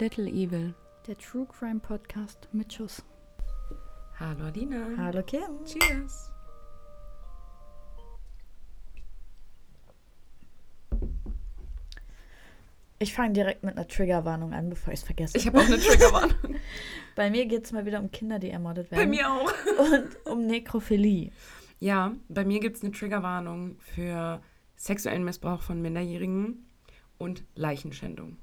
Little Evil. Der True Crime Podcast mit Schuss. Hallo Adina. Hallo Kim. Cheers. Ich fange direkt mit einer Triggerwarnung an, bevor ich es vergesse. Ich habe auch eine Triggerwarnung. Bei mir geht es mal wieder um Kinder, die ermordet werden. Bei mir auch. Und um Nekrophilie. Ja, bei mir gibt es eine Triggerwarnung für sexuellen Missbrauch von Minderjährigen und Leichenschändung.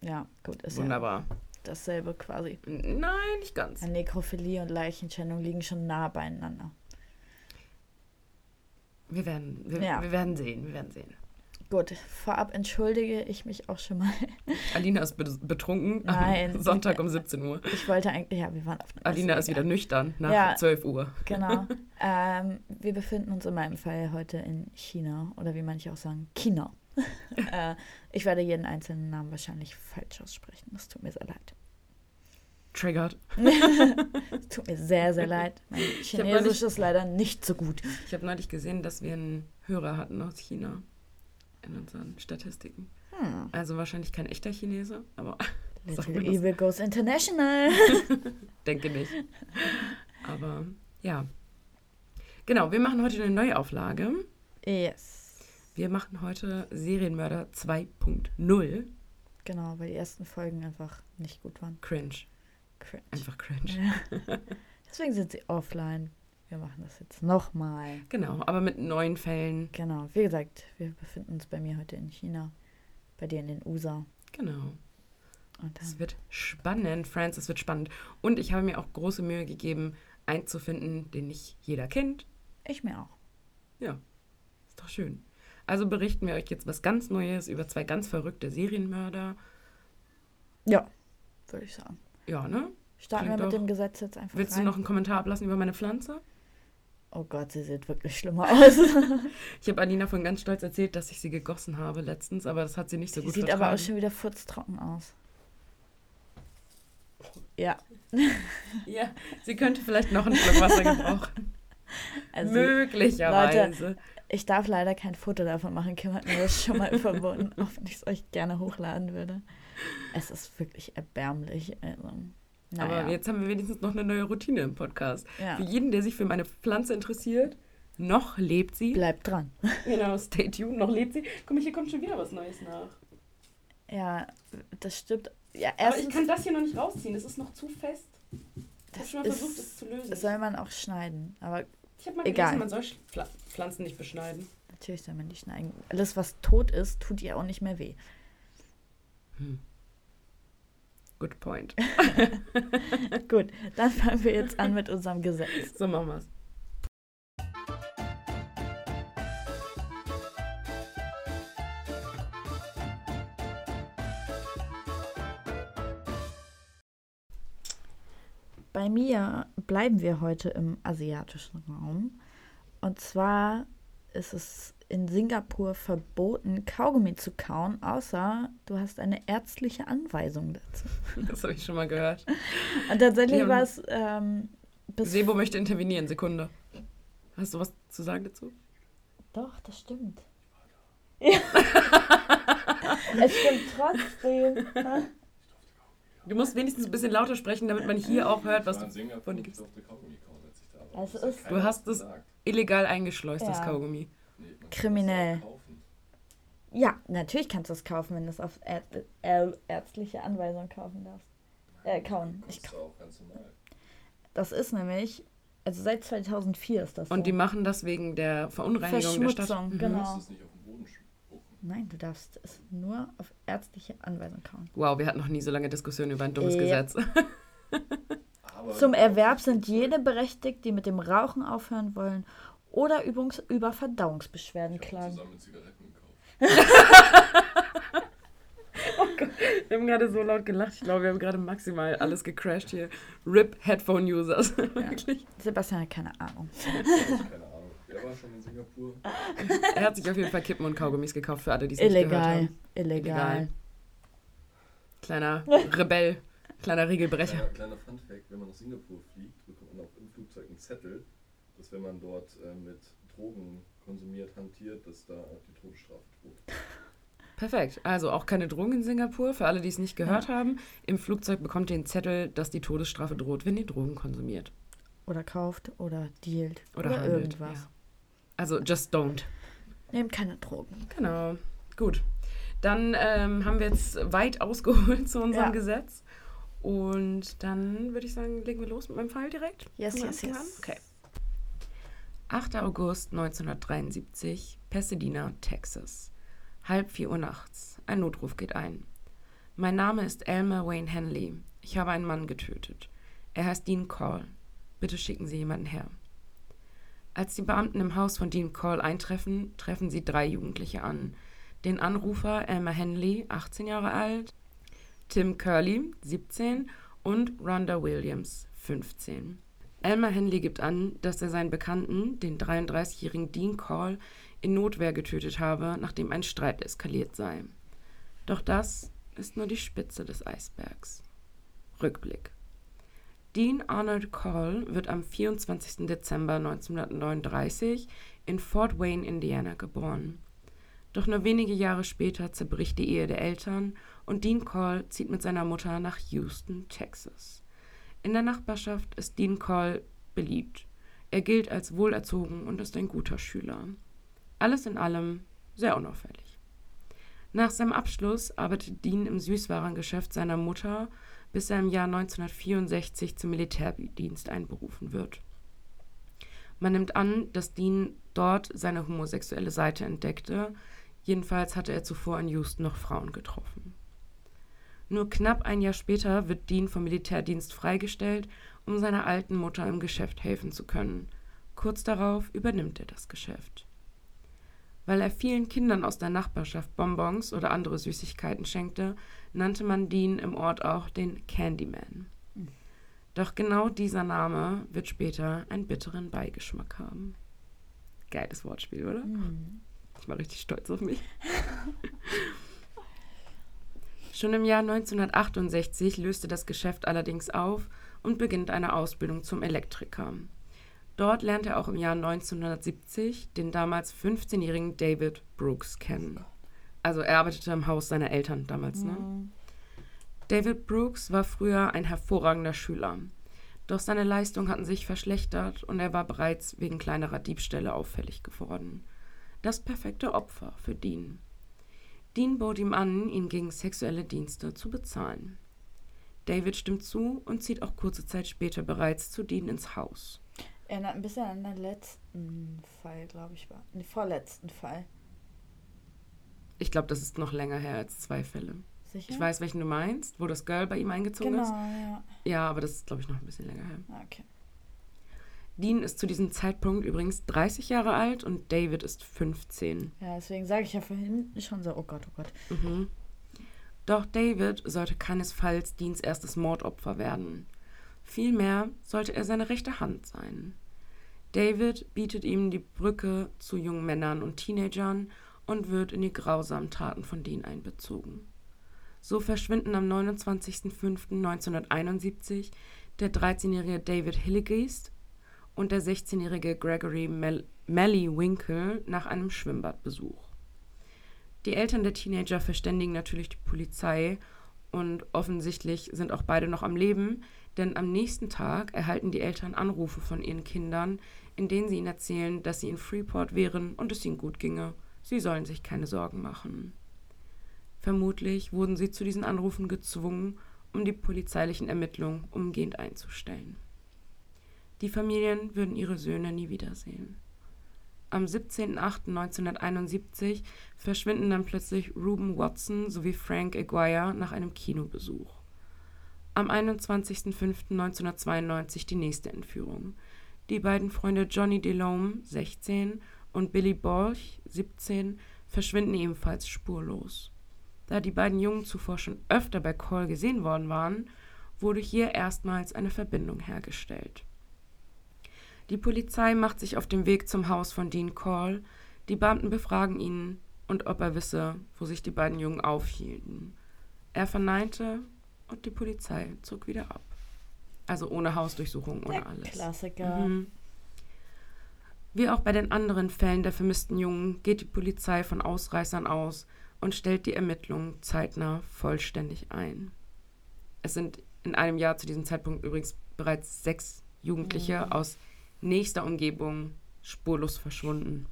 Ja, gut, ist Wunderbar. ja dasselbe quasi. Nein, nicht ganz. Ja, Nekrophilie und Leichenschändung liegen schon nah beieinander. Wir werden, wir, Ja. wir werden sehen, wir werden sehen. Gut, vorab entschuldige ich mich auch schon mal. Alina ist be- betrunken Nein. Sonntag um 17 Uhr. Ich wollte eigentlich, ja, wir waren auf Alina Messe, ist wieder nüchtern nach Ja. 12 Uhr. Genau. ähm, wir befinden uns in meinem Fall heute in China oder wie manche auch sagen, China. äh, ich werde jeden einzelnen Namen wahrscheinlich falsch aussprechen. Das tut mir sehr leid. Triggert. Es tut mir sehr, sehr leid. Mein Chinesisch ist leider nicht so gut. Ich habe neulich gesehen, dass wir einen Hörer hatten aus China in unseren Statistiken. Hm. Also wahrscheinlich kein echter Chinese, aber Little. Evil goes international. denke nicht. Aber ja. Genau, wir machen heute eine Neuauflage. yes. Wir machen heute Serienmörder 2.0. Genau, weil die ersten Folgen einfach nicht gut waren. Cringe. Cringe. Einfach cringe. Ja. Deswegen sind sie offline. Wir machen das jetzt nochmal. Genau, aber mit neuen Fällen. Genau, wie gesagt, wir befinden uns bei mir heute in China, bei dir in den USA. Genau. Und Es wird spannend, Friends, es wird spannend. Und ich habe mir auch große Mühe gegeben, einen zu finden, den nicht jeder kennt. ich mir auch. Ja, ist doch schön. Also berichten wir euch jetzt was ganz Neues über zwei ganz verrückte Serienmörder. Ja, würde ich sagen. Ja, ne? Starten Klingt wir mit doch- dem Gesetz jetzt einfach Willst rein. du noch einen Kommentar ablassen über meine Pflanze? Oh Gott, sie sieht wirklich schlimmer aus. Ich habe Alina von ganz stolz erzählt, dass ich sie gegossen habe letztens, aber das hat sie nicht so sie gut sieht vertragen. aber auch schon wieder furztrocken aus. Ja, Ja, sie könnte vielleicht noch einen Schluck Wasser gebrauchen. also Möglicherweise. Ich darf leider kein Foto davon machen. Kim hat mir das schon mal verboten, auch wenn ich es euch gerne hochladen würde. Es ist wirklich erbärmlich. Also, naja. Aber jetzt haben wir wenigstens noch eine neue Routine im Podcast. ja. Für jeden, der sich für meine Pflanze interessiert, noch lebt sie. Bleibt dran. Genau, stay tuned, noch lebt sie. Guck mal, hier kommt schon wieder was Neues nach. Ja, das stimmt. Ja, Aber ich kann das hier noch nicht rausziehen, es ist noch zu fest. Ich habe Das schon mal versucht, es zu lösen. soll man auch schneiden. Aber Ich habe mal egal. gelesen, man soll Pfla- Pflanzen nicht beschneiden. natürlich soll man die schneiden. Alles, was tot ist, tut ihr auch nicht mehr weh. Hm. Good point. Gut, dann fangen wir jetzt an mit unserem Gesetz. So machen wir's. Bei mir bleiben wir heute im asiatischen Raum. Und zwar ist es in Singapur verboten, Kaugummi zu kauen, außer du hast eine ärztliche Anweisung dazu. Das habe ich schon mal gehört. Und tatsächlich war es ähm. Sebo möchte intervenieren, Sekunde. Hast du was zu sagen dazu? Doch, das stimmt. Ja. es stimmt trotzdem. Du musst wenigstens ein bisschen lauter sprechen, damit man hier auch hört, was du von dir gibst. Kaugummi. Also ist- Du hast es- illegal eingeschleust, das Ja. Kaugummi. Nee, Kriminell. das auch kaufen. Ja, natürlich kannst du es kaufen, wenn du es auf Ärz äh, ärztliche Anweisung kaufen darfst. Äh, kauen. Ich Kostet auch ganz normal. Das ist nämlich, also seit 2004 ist das so. Und die machen das wegen der Verunreinigung der Stadt. Verschmutzung, Mhm. Genau. musst es nicht auf den Boden spucken. Nein, du darfst es nur auf ärztliche Anweisung kauen. Wow, wir hatten noch nie so lange Diskussionen über ein dummes Ja. Gesetz. Zum Erwerb sind jene berechtigt, die mit dem Rauchen aufhören wollen oder Übungs über Verdauungsbeschwerden Ich habe klagen. zusammen Zigaretten gekauft. Wir haben gerade so laut gelacht. Ich glaube, wir haben gerade maximal alles gecrashed hier. RIP Headphone-Users. Wirklich. Sebastian hat keine Ahnung. Wer war schon in Singapur? Er hat sich auf jeden Fall Kippen und Kaugummis gekauft für alle, die es nicht gehört Illegal. haben. Illegal. Illegal. Kleiner Rebell, kleiner Regelbrecher. Kleiner, kleiner Funfact, wenn man nach Singapur fliegt, bekommt man auch im Flugzeug einen Zettel, dass wenn man dort äh, mit Drogen konsumiert, hantiert, dass da die Todesstrafe droht. Perfekt. Also auch keine Drogen in Singapur, für alle, die es nicht gehört haben. Im Flugzeug bekommt ihr einen Zettel, dass die Todesstrafe droht, wenn ihr Drogen konsumiert. Oder kauft oder dealt. Oder, Oder, handelt. irgendwas. Ja. Also just don't. Nehmt keine Drogen. Genau. Gut. Dann ähm, haben wir jetzt weit ausgeholt zu unserem Ja. Gesetz. Und dann würde ich sagen, legen wir los mit meinem Fall direkt. Yes, yes, an? yes. Okay. 8. August 1973, Pasadena, Texas. Halb vier Uhr nachts. Ein Notruf geht ein. Mein Name ist Elmer Wayne Henley. Ich habe einen Mann getötet. Er heißt Dean Call. Bitte schicken Sie jemanden her. Als die Beamten im Haus von Dean Call eintreffen, treffen sie drei Jugendliche an. Den Anrufer Elmer Henley, 18 Jahre alt, Tim Curley, 17 und Rhonda Williams, 15. Elmer Henley gibt an, dass er seinen Bekannten, den 33-jährigen Dean Call, in Notwehr getötet habe, nachdem ein Streit eskaliert sei. Doch das ist nur die Spitze des Eisbergs. Rückblick. Dean Arnold Call wird am 24. Dezember 1939 in Fort Wayne, Indiana, geboren. Doch nur wenige Jahre später zerbricht die Ehe der Eltern und Dean Call zieht mit seiner Mutter nach Houston, Texas. In der Nachbarschaft ist Dean Call beliebt. Er gilt als wohlerzogen und ist ein guter Schüler. Alles in allem sehr unauffällig. Nach seinem Abschluss arbeitet Dean im Süßwarengeschäft seiner Mutter, bis er im Jahr 1964 zum Militärdienst einberufen wird. Man nimmt an, dass Dean dort seine homosexuelle Seite entdeckte, jedenfalls hatte er zuvor in Houston noch Frauen getroffen. Nur knapp ein Jahr später wird Dean vom Militärdienst freigestellt, um seiner alten Mutter im Geschäft helfen zu können. Kurz darauf übernimmt er das Geschäft. Weil er vielen Kindern aus der Nachbarschaft Bonbons oder andere Süßigkeiten schenkte, nannte man Dean im Ort auch den Candyman. Doch genau dieser Name wird später einen bitteren Beigeschmack haben. Geiles Wortspiel, oder? Ich war richtig stolz auf mich. Schon im Jahr 1968 löste das Geschäft allerdings auf und beginnt eine Ausbildung zum Elektriker. Dort lernt er auch im Jahr 1970 den damals 15-jährigen David Brooks kennen. Also er arbeitete im Haus seiner Eltern damals, ne? David Brooks war früher ein hervorragender Schüler. Doch seine Leistungen hatten sich verschlechtert und er war bereits wegen kleinerer Diebstähle auffällig geworden. Das perfekte Opfer für Dean. Dean bot ihm an, ihn gegen sexuelle Dienste zu bezahlen. David stimmt zu und zieht auch kurze Zeit später bereits zu Dean ins Haus. Erinnert ein bisschen an den letzten Fall, glaube ich, war. Den vorletzten Fall. Ich glaube, das ist noch länger her als zwei Fälle. Sicher? Ich weiß, welchen du meinst, wo das Girl bei ihm eingezogen Genau, ist. ja. Ja, aber das ist, glaube ich, noch ein bisschen länger her. Ah, Okay. Dean ist zu diesem Zeitpunkt übrigens 30 Jahre alt und David ist 15. Ja, deswegen sage ich ja vorhin schon so, oh Gott, oh Gott. Mhm. Doch David sollte keinesfalls Deans erstes Mordopfer werden. Vielmehr sollte er seine rechte Hand sein. David bietet ihm die Brücke zu jungen Männern und Teenagern und wird in die grausamen Taten von Dean einbezogen. So verschwinden am 29.05.1971 der 13-jährige David Hilligeist und der 16-jährige Gregory Mel Melly Winkle nach einem Schwimmbadbesuch. Die Eltern der Teenager verständigen natürlich die Polizei und offensichtlich sind auch beide noch am Leben, denn am nächsten Tag erhalten die Eltern Anrufe von ihren Kindern, in denen sie ihnen erzählen, dass sie in Freeport wären und es ihnen gut ginge. Sie sollen sich keine Sorgen machen. Vermutlich wurden sie zu diesen Anrufen gezwungen, um die polizeilichen Ermittlungen umgehend einzustellen. Die Familien würden ihre Söhne nie wiedersehen. Am 17.08.1971 verschwinden dann plötzlich Ruben Watson sowie Frank Aguirre nach einem Kinobesuch. Am 21.05.1992 die nächste Entführung. Die beiden Freunde Johnny DeLome, 16, und Billy Borch, 17, verschwinden ebenfalls spurlos. Da die beiden Jungen zuvor schon öfter bei Call gesehen worden waren, wurde hier erstmals eine Verbindung hergestellt. Die Polizei macht sich auf den Weg zum Haus von Dean Call. Die Beamten befragen ihn und ob er wisse, wo sich die beiden Jungen aufhielten. Er verneinte und die Polizei zog wieder ab. Also ohne Hausdurchsuchung, ohne Der alles. Klassiker. Mhm. Wie auch bei den anderen Fällen der vermissten Jungen geht die Polizei von Ausreißern aus und stellt die Ermittlungen zeitnah vollständig ein. Es sind in einem Jahr zu diesem Zeitpunkt übrigens bereits sechs Jugendliche Mhm. aus nächster Umgebung spurlos verschwunden.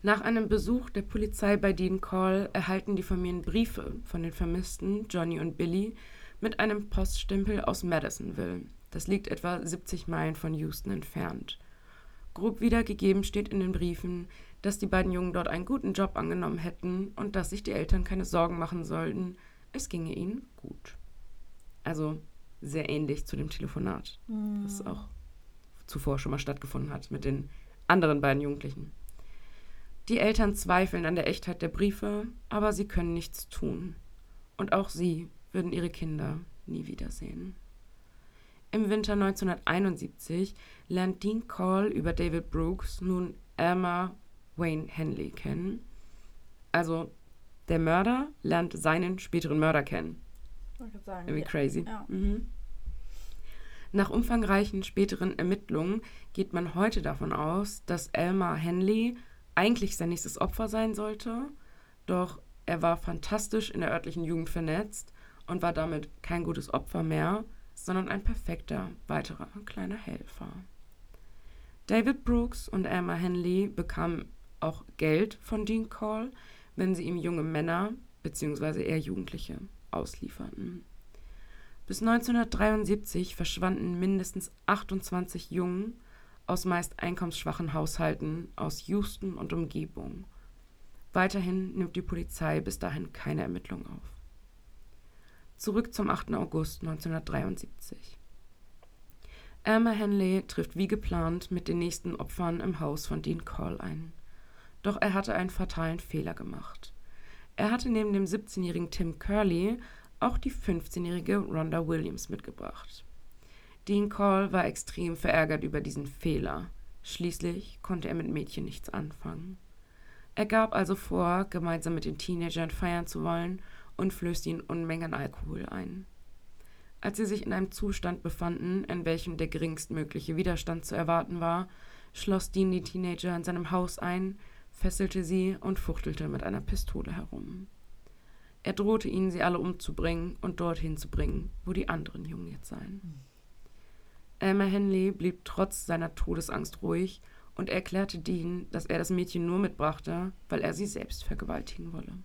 Nach einem Besuch der Polizei bei Dean Call erhalten die Familien Briefe von den Vermissten Johnny und Billy mit einem Poststempel aus Madisonville. Das liegt etwa 70 Meilen von Houston entfernt. Grob wiedergegeben steht in den Briefen, dass die beiden Jungen dort einen guten Job angenommen hätten und dass sich die Eltern keine Sorgen machen sollten, es ginge ihnen gut. Also sehr ähnlich zu dem Telefonat, das auch zuvor schon mal stattgefunden hat mit den anderen beiden Jugendlichen. Die Eltern zweifeln an der Echtheit der Briefe, aber sie können nichts tun. Und auch sie würden ihre Kinder nie wiedersehen. Im Winter 1971 lernt Dean Call über David Brooks nun Elmer Wayne Henley kennen. Also der Mörder lernt seinen späteren Mörder kennen. Sagen, Irgendwie ja. crazy. Ja. Mhm. Nach umfangreichen späteren Ermittlungen geht man heute davon aus, dass Elmer Henley eigentlich sein nächstes Opfer sein sollte, doch er war fantastisch in der örtlichen Jugend vernetzt und war damit kein gutes Opfer mehr, sondern ein perfekter weiterer kleiner Helfer. David Brooks und Elmer Henley bekamen auch Geld von Dean Call, wenn sie ihm junge Männer bzw. eher Jugendliche auslieferten. Bis 1973 verschwanden mindestens 28 Jungen aus meist einkommensschwachen Haushalten aus Houston und Umgebung. Weiterhin nimmt die Polizei bis dahin keine Ermittlungen auf. Zurück zum 8. August 1973. Elmer Henley trifft wie geplant mit den nächsten Opfern im Haus von Dean Call ein. Doch er hatte einen fatalen Fehler gemacht. Er hatte neben dem 17-jährigen Tim Curley auch die 15-jährige Rhonda Williams mitgebracht. Dean Call war extrem verärgert über diesen Fehler. Schließlich konnte er mit Mädchen nichts anfangen. Er gab also vor, gemeinsam mit den Teenagern feiern zu wollen und flößte ihnen Unmengen Alkohol ein. Als sie sich in einem Zustand befanden, in welchem der geringstmögliche Widerstand zu erwarten war, schloss Dean die Teenager in seinem Haus ein, fesselte sie und fuchtelte mit einer Pistole herum. Er drohte ihnen, sie alle umzubringen und dorthin zu bringen, wo die anderen Jungen jetzt seien. Elmer Henley blieb trotz seiner Todesangst ruhig und erklärte Dean, dass er das Mädchen nur mitbrachte, weil er sie selbst vergewaltigen wolle.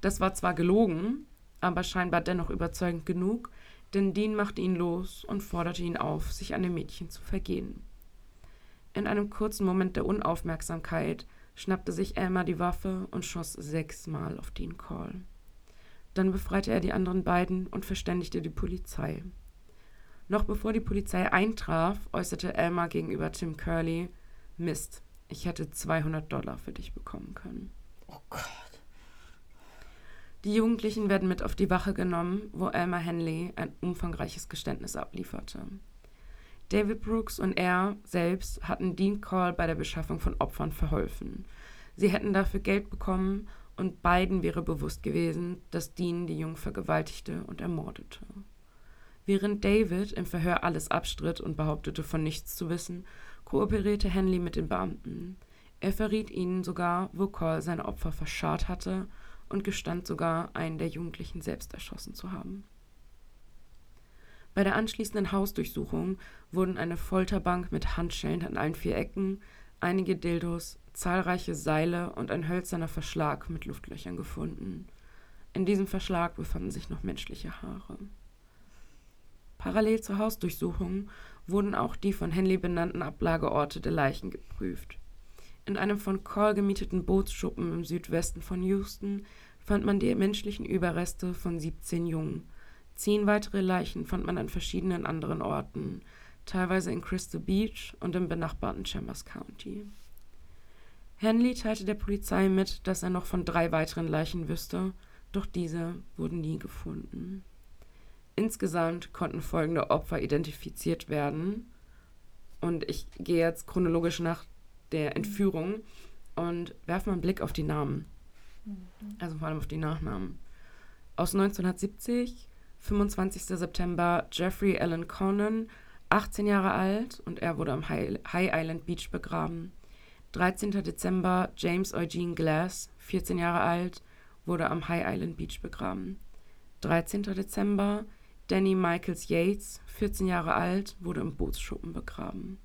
Das war zwar gelogen, aber scheinbar dennoch überzeugend genug, denn Dean machte ihn los und forderte ihn auf, sich an dem Mädchen zu vergehen. In einem kurzen Moment der Unaufmerksamkeit schnappte sich Elmer die Waffe und schoss sechsmal auf Dean Call. Dann befreite er die anderen beiden und verständigte die Polizei. Noch bevor die Polizei eintraf, äußerte Elmer gegenüber Tim Curley: Mist, ich hätte 200 Dollar für dich bekommen können. Oh Gott. Die Jugendlichen werden mit auf die Wache genommen, wo Elmer Henley ein umfangreiches Geständnis ablieferte. David Brooks und er selbst hatten Dean Call bei der Beschaffung von Opfern verholfen. Sie hätten dafür Geld bekommen und beiden wäre bewusst gewesen, dass Dean die Jungen vergewaltigte und ermordete. Während David im Verhör alles abstritt und behauptete, von nichts zu wissen, kooperierte Henley mit den Beamten. Er verriet ihnen sogar, wo Call seine Opfer verscharrt hatte und gestand sogar, einen der Jugendlichen selbst erschossen zu haben. Bei der anschließenden Hausdurchsuchung wurden eine Folterbank mit Handschellen an allen vier Ecken, einige Dildos, zahlreiche Seile und ein hölzerner Verschlag mit Luftlöchern gefunden. In diesem Verschlag befanden sich noch menschliche Haare. Parallel zur Hausdurchsuchung wurden auch die von Henley benannten Ablageorte der Leichen geprüft. In einem von Call gemieteten Bootsschuppen im Südwesten von Houston fand man die menschlichen Überreste von 17 Jungen. Zehn weitere Leichen fand man an verschiedenen anderen Orten, teilweise in Crystal Beach und im benachbarten Chambers County. Henley teilte der Polizei mit, dass er noch von drei weiteren Leichen wüsste, doch diese wurden nie gefunden. Insgesamt konnten folgende Opfer identifiziert werden. Und ich gehe jetzt chronologisch nach der Entführung und werfe mal einen Blick auf die Namen. Also vor allem auf die Nachnamen. Aus 1970, 25. September, Jeffrey Allen Conan, 18 Jahre alt und er wurde am High High Island Beach begraben. 13. Dezember James Eugene Glass, 14 Jahre alt, wurde am High Island Beach begraben. 13. Dezember Danny Michaels Yates, 14 Jahre alt, wurde im Bootsschuppen begraben.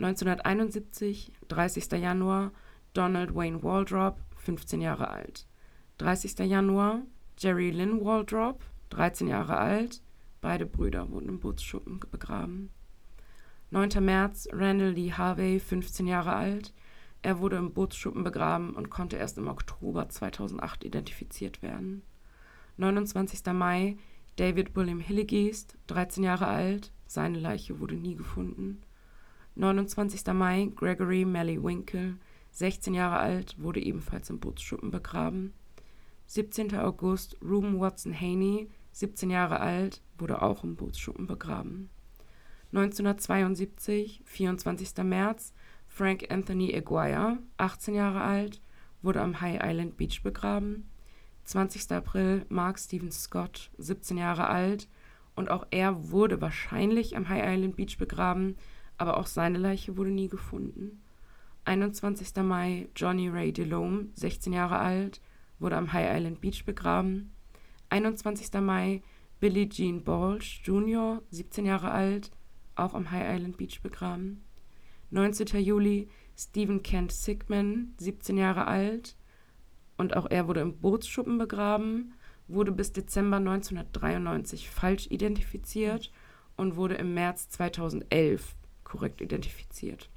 1971, 30. Januar, Donald Wayne Waldrop, 15 Jahre alt. 30. Januar, Jerry Lynn Waldrop, 13 Jahre alt, beide Brüder wurden im Bootsschuppen begraben. 9. März, Randall Lee Harvey, 15 Jahre alt. Er wurde im Bootsschuppen begraben und konnte erst im Oktober 2008 identifiziert werden. 29. Mai, David William Hilligeest, 13 Jahre alt. Seine Leiche wurde nie gefunden. 29. Mai, Gregory Melly Winkle, 16 Jahre alt, wurde ebenfalls im Bootsschuppen begraben. 17. August, Ruben Watson Haney, 17 Jahre alt, wurde auch im Bootsschuppen begraben. 1972, 24. März, Frank Anthony Aguirre, 18 Jahre alt, wurde am High Island Beach begraben. 20. April, Mark Stephen Scott, 17 Jahre alt, und auch er wurde wahrscheinlich am High Island Beach begraben, aber auch seine Leiche wurde nie gefunden. 21. Mai, Johnny Ray DeLome, 16 Jahre alt, wurde am High Island Beach begraben. 21. Mai, Billie Jean Balch Jr., 17 Jahre alt, auch am High Island Beach begraben. 19. Juli, Stephen Kent Sigman, 17 Jahre alt, und auch er wurde im Bootsschuppen begraben, wurde bis Dezember 1993 falsch identifiziert und wurde im März 2011 korrekt identifiziert.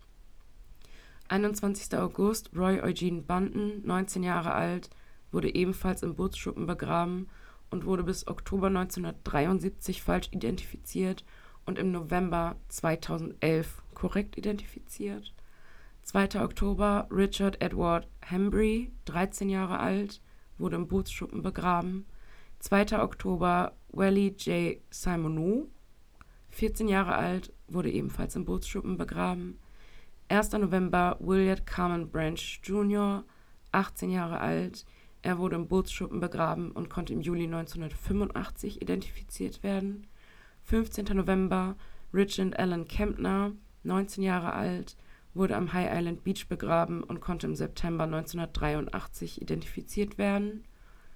21. August, Roy Eugene Bunton, 19 Jahre alt, wurde ebenfalls im Bootsschuppen begraben und wurde bis Oktober 1973 falsch identifiziert und im November 2011 korrekt identifiziert. 2. Oktober Richard Edward Hembry, 13 Jahre alt, wurde im Bootsschuppen begraben. 2. Oktober Wally J. Simoneau, 14 Jahre alt, wurde ebenfalls im Bootsschuppen begraben. 1. November William Carmen Branch Jr., 18 Jahre alt. Er wurde im Bootsschuppen begraben und konnte im Juli 1985 identifiziert werden. 15. November Richard Allen Kempner, 19 Jahre alt, wurde am High Island Beach begraben und konnte im September 1983 identifiziert werden.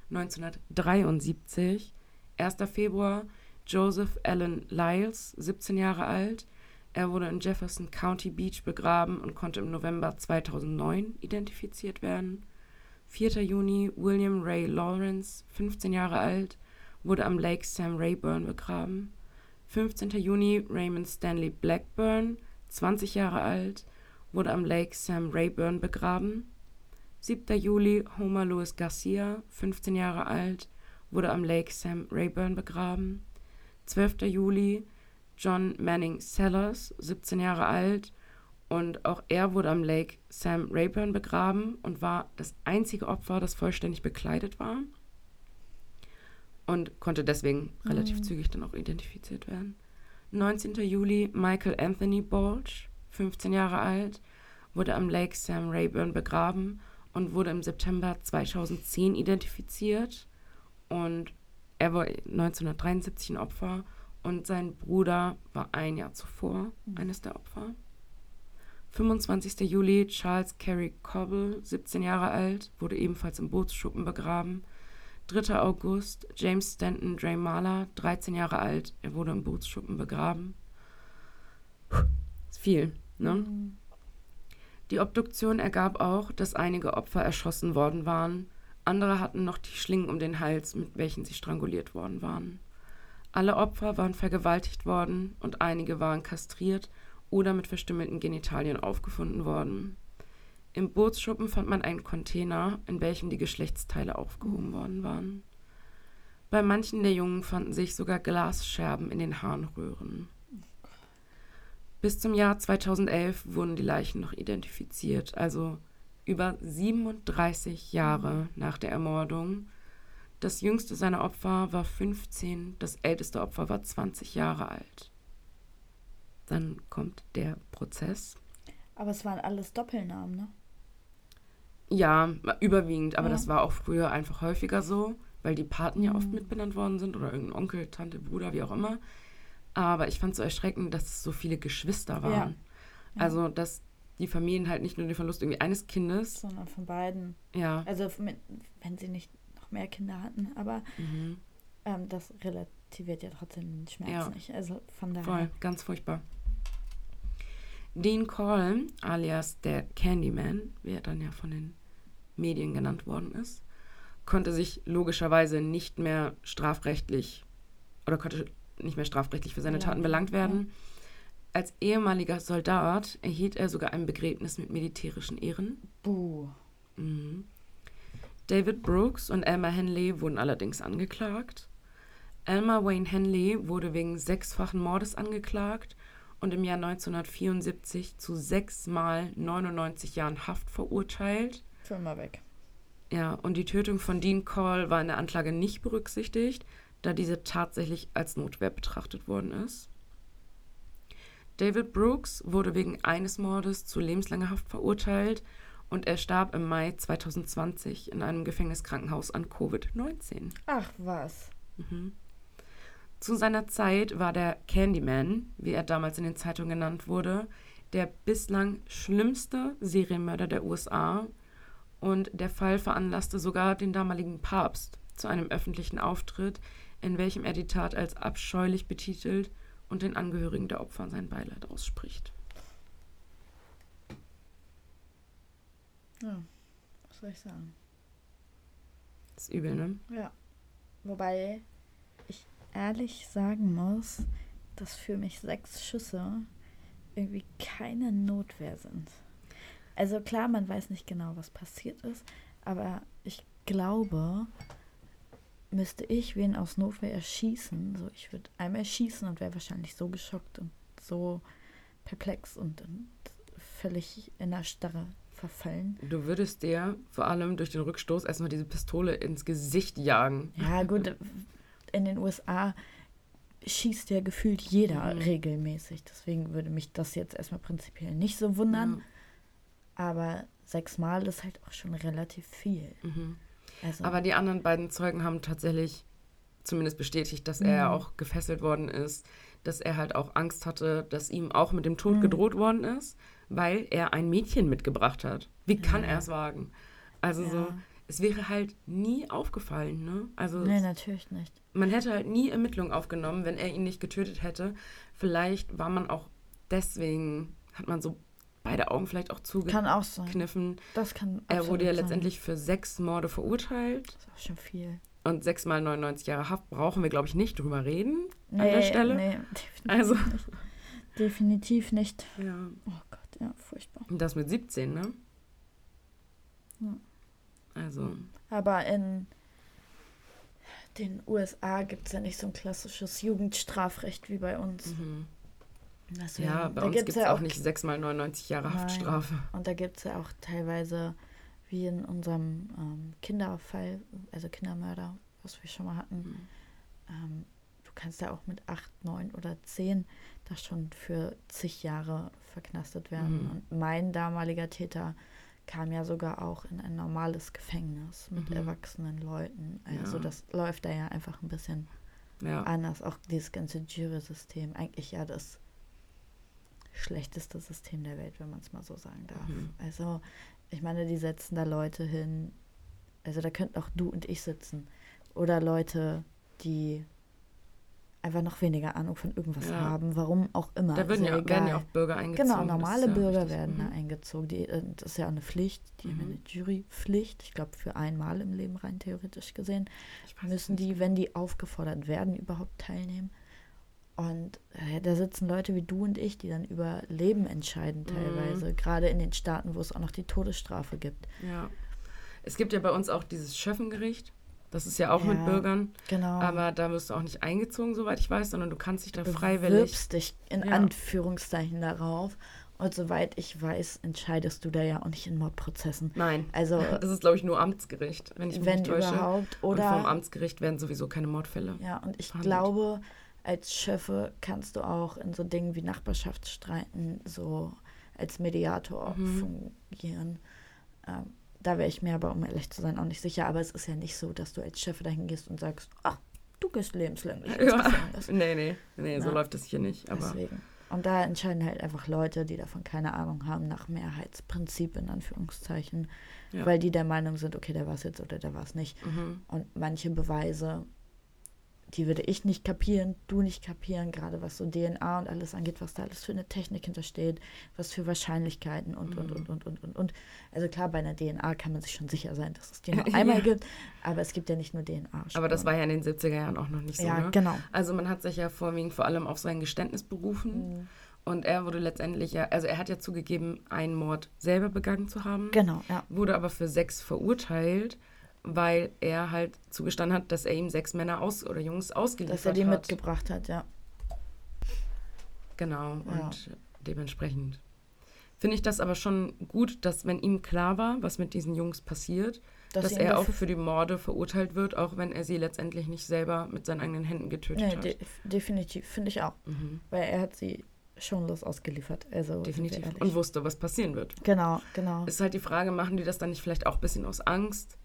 1973, 1. Februar, Joseph Allen Lyles, 17 Jahre alt. Er wurde in Jefferson County Beach begraben und konnte im November 2009 identifiziert werden. 4. Juni, William Ray Lawrence, 15 Jahre alt, wurde am Lake Sam Rayburn begraben. 15. Juni Raymond Stanley Blackburn, 20 Jahre alt, wurde am Lake Sam Rayburn begraben. 7. Juli Homer Louis Garcia, 15 Jahre alt, wurde am Lake Sam Rayburn begraben. 12. Juli John Manning Sellers, 17 Jahre alt, und auch er wurde am Lake Sam Rayburn begraben und war das einzige Opfer, das vollständig bekleidet war und konnte deswegen relativ mhm. zügig dann auch identifiziert werden. 19. Juli Michael Anthony Balch, 15 Jahre alt, wurde am Lake Sam Rayburn begraben und wurde im September 2010 identifiziert. Und er war 1973 ein Opfer und sein Bruder war ein Jahr zuvor eines der Opfer. 25. Juli Charles Carey Cobble, 17 Jahre alt, wurde ebenfalls im Bootsschuppen begraben 3. August, James Stanton Draymala, 13 Jahre alt. Er wurde im Bootsschuppen begraben. Ist viel, ne? Mhm. Die Obduktion ergab auch, dass einige Opfer erschossen worden waren. Andere hatten noch die Schlingen um den Hals, mit welchen sie stranguliert worden waren. Alle Opfer waren vergewaltigt worden und einige waren kastriert oder mit verstümmelten Genitalien aufgefunden worden. Im Bootsschuppen fand man einen Container, in welchem die Geschlechtsteile aufgehoben worden waren. Bei manchen der Jungen fanden sich sogar Glasscherben in den Harnröhren. Bis zum Jahr 2011 wurden die Leichen noch identifiziert, also über 37 Jahre nach der Ermordung. Das jüngste seiner Opfer war 15, das älteste Opfer war 20 Jahre alt. Dann kommt der Prozess. Aber es waren alles Doppelnamen, ne? Ja, überwiegend, aber ja. das war auch früher einfach häufiger so, weil die Paten ja oft mhm. mitbenannt worden sind oder irgendein Onkel, Tante, Bruder, wie auch immer. Aber ich fand es so erschreckend, dass es so viele Geschwister waren. Ja. Ja. Also, dass die Familien halt nicht nur den Verlust irgendwie eines Kindes. Sondern von beiden. Ja. Also mit, wenn sie nicht noch mehr Kinder hatten, aber Mhm. ähm, das relativiert ja trotzdem den Schmerz Ja. nicht. Also von daher. Voll, ganz furchtbar. Dean Call, alias der Candyman, wie er dann ja von den Medien genannt worden ist, konnte sich logischerweise nicht mehr strafrechtlich oder konnte nicht mehr strafrechtlich für seine Taten Belangt werden, werden. Als ehemaliger Soldat erhielt er sogar ein Begräbnis mit militärischen Ehren. Buh. Mhm. David Brooks und Elmer Henley wurden allerdings angeklagt. Elmer Wayne Henley wurde wegen sechsfachen Mordes angeklagt und im Jahr 1974 zu sechsmal 99 Jahren Haft verurteilt. Für immer weg. Ja, und die Tötung von Dean Call war in der Anklage nicht berücksichtigt, da diese tatsächlich als Notwehr betrachtet worden ist. David Brooks wurde wegen eines Mordes zu lebenslanger Haft verurteilt und er starb im Mai 2020 in einem Gefängniskrankenhaus an Covid-19. Ach was. Mhm. Zu seiner Zeit war der Candyman, wie er damals in den Zeitungen genannt wurde, der bislang schlimmste Serienmörder der USA und der Fall veranlasste sogar den damaligen Papst zu einem öffentlichen Auftritt, in welchem er die Tat als abscheulich betitelt und den Angehörigen der Opfer sein Beileid ausspricht. Ja, was soll ich sagen? Das ist übel, ne? Ja. Wobei ich ehrlich sagen muss, dass für mich sechs Schüsse irgendwie keine Notwehr sind. Also klar, man weiß nicht genau, was passiert ist, aber ich glaube, müsste ich wen aus Notwehr erschießen, so ich würde einmal schießen und wäre wahrscheinlich so geschockt und so perplex und, und völlig in der Starre verfallen. Du würdest dir vor allem durch den Rückstoß erstmal diese Pistole ins Gesicht jagen. Ja, gut, in den USA schießt ja gefühlt jeder Mhm. regelmäßig. Deswegen würde mich das jetzt erstmal prinzipiell nicht so wundern. Aber sechsmal ist halt auch schon relativ viel. Ja. Mhm. Also, Aber die anderen beiden Zeugen haben tatsächlich zumindest bestätigt, dass er Mhm. auch gefesselt worden ist, dass er halt auch Angst hatte, dass ihm auch mit dem Tod Mhm. gedroht worden ist, weil er ein Mädchen mitgebracht hat. Wie kann Ja. er es wagen? Also Ja. so, es wäre halt nie aufgefallen, ne? Also nee, natürlich nicht. man hätte halt nie Ermittlungen aufgenommen, wenn er ihn nicht getötet hätte. Vielleicht war man auch deswegen, hat man so beide Augen vielleicht auch Kann auch sein. zugekniffen. Das kann Er wurde ja sein. letztendlich für sechs Morde verurteilt. Das ist auch schon viel. Und 6 mal 99 Jahre Haft brauchen wir, glaube ich, nicht drüber reden Nee, an der Stelle. Nee, definitiv Also- nicht. Definitiv nicht. Ja. Oh Gott, ja, furchtbar. Und das mit 17, ne? Ja. Also, Aber in den USA gibt es ja nicht so ein klassisches Jugendstrafrecht wie bei uns. mhm. Deswegen, ja, bei da uns gibt es auch nicht 6 mal 99 Jahre Nein. Haftstrafe. Und da gibt es ja auch teilweise, wie in unserem ähm, Kinderfall, also Kindermörder, was wir schon mal hatten, Mhm. ähm, du kannst ja auch mit 8, 9 oder 10 da schon für zig Jahre verknastet werden. Mhm. Und mein damaliger Täter kam ja sogar auch in ein normales Gefängnis mit Mhm. erwachsenen Leuten. Also Ja. das läuft da ja einfach ein bisschen Ja. anders. Auch dieses ganze Jury-System, eigentlich ja das schlechteste System der Welt, wenn man es mal so sagen darf. Mhm. Also, ich meine, die setzen da Leute hin, also da könnten auch du und ich sitzen. Oder Leute, die einfach noch weniger Ahnung von irgendwas Ja. haben, warum auch immer. Da würden ja, werden ja auch Bürger eingezogen. Genau, normale ja Bürger werden Mhm. da eingezogen. Die, äh, das ist ja auch eine Pflicht, die haben Mhm. eine Jurypflicht. Ich glaube, für einmal im Leben rein theoretisch gesehen müssen die, wenn die aufgefordert werden, überhaupt teilnehmen. Und äh, da sitzen Leute wie du und ich, die dann über Leben entscheiden Mhm. teilweise, gerade in den Staaten, wo es auch noch die Todesstrafe gibt. Ja. Es gibt ja bei uns auch dieses Schöffengericht. Das ist ja auch Ja, mit Bürgern. Genau. Aber da wirst du auch nicht eingezogen, soweit ich weiß, sondern du kannst dich da du freiwillig. bewirbst dich in Ja. Anführungszeichen darauf. Und soweit ich weiß, entscheidest du da ja auch nicht in Mordprozessen. Nein. Also, Das ist, glaube ich, nur Amtsgericht, wenn ich mich wenn nicht täusche. überhaupt. und vom Oder Amtsgericht werden sowieso keine Mordfälle. Ja, und ich verhandelt. glaube, als Schöffe kannst du auch in so Dingen wie Nachbarschaftsstreiten so als Mediator Mhm. fungieren. Ähm, da wäre ich mir aber, um ehrlich zu sein, auch nicht sicher. Aber es ist ja nicht so, dass du als Schöffe dahin gehst und sagst, ach, du gehst lebenslänglich ins Ja. Gefängnis. Nee, nee, nee, so Ja. läuft das hier nicht. Aber Deswegen. Und da entscheiden halt einfach Leute, die davon keine Ahnung haben, nach Mehrheitsprinzip in Anführungszeichen, Ja. weil die der Meinung sind, okay, der war es jetzt oder der war es nicht. Mhm. Und manche Beweise, die würde ich nicht kapieren, du nicht kapieren, gerade was so DNA und alles angeht, was da alles für eine Technik hintersteht, was für Wahrscheinlichkeiten und, und, Mhm. und, und, und, und, und. Also klar, bei einer DNA kann man sich schon sicher sein, dass es die nur einmal Ja. gibt, aber es gibt ja nicht nur DNA. Aber das war ja in den 70er Jahren auch noch nicht so. Ja, ne? genau. Also man hat sich ja vorwiegend vor allem auf sein Geständnis berufen. Mhm. Und er wurde letztendlich ja, also er hat ja zugegeben, einen Mord selber begangen zu haben. Genau, ja. Wurde aber für sechs verurteilt, weil er halt zugestanden hat, dass er ihm sechs Männer aus oder Jungs ausgeliefert Dass er die hat. mitgebracht hat, ja. Genau, Ja. und dementsprechend finde ich das aber schon gut, dass wenn ihm klar war, was mit diesen Jungs passiert, dass, ihn er auch für die Morde verurteilt wird, auch wenn er sie letztendlich nicht selber mit seinen eigenen Händen getötet Nee, hat. de definitiv, finde ich auch. Mhm, Weil er hat sie schonlos ausgeliefert. Also, definitiv. Und wusste, was passieren wird. Genau, genau. Ist halt die Frage, machen die das dann nicht vielleicht auch ein bisschen aus Angst?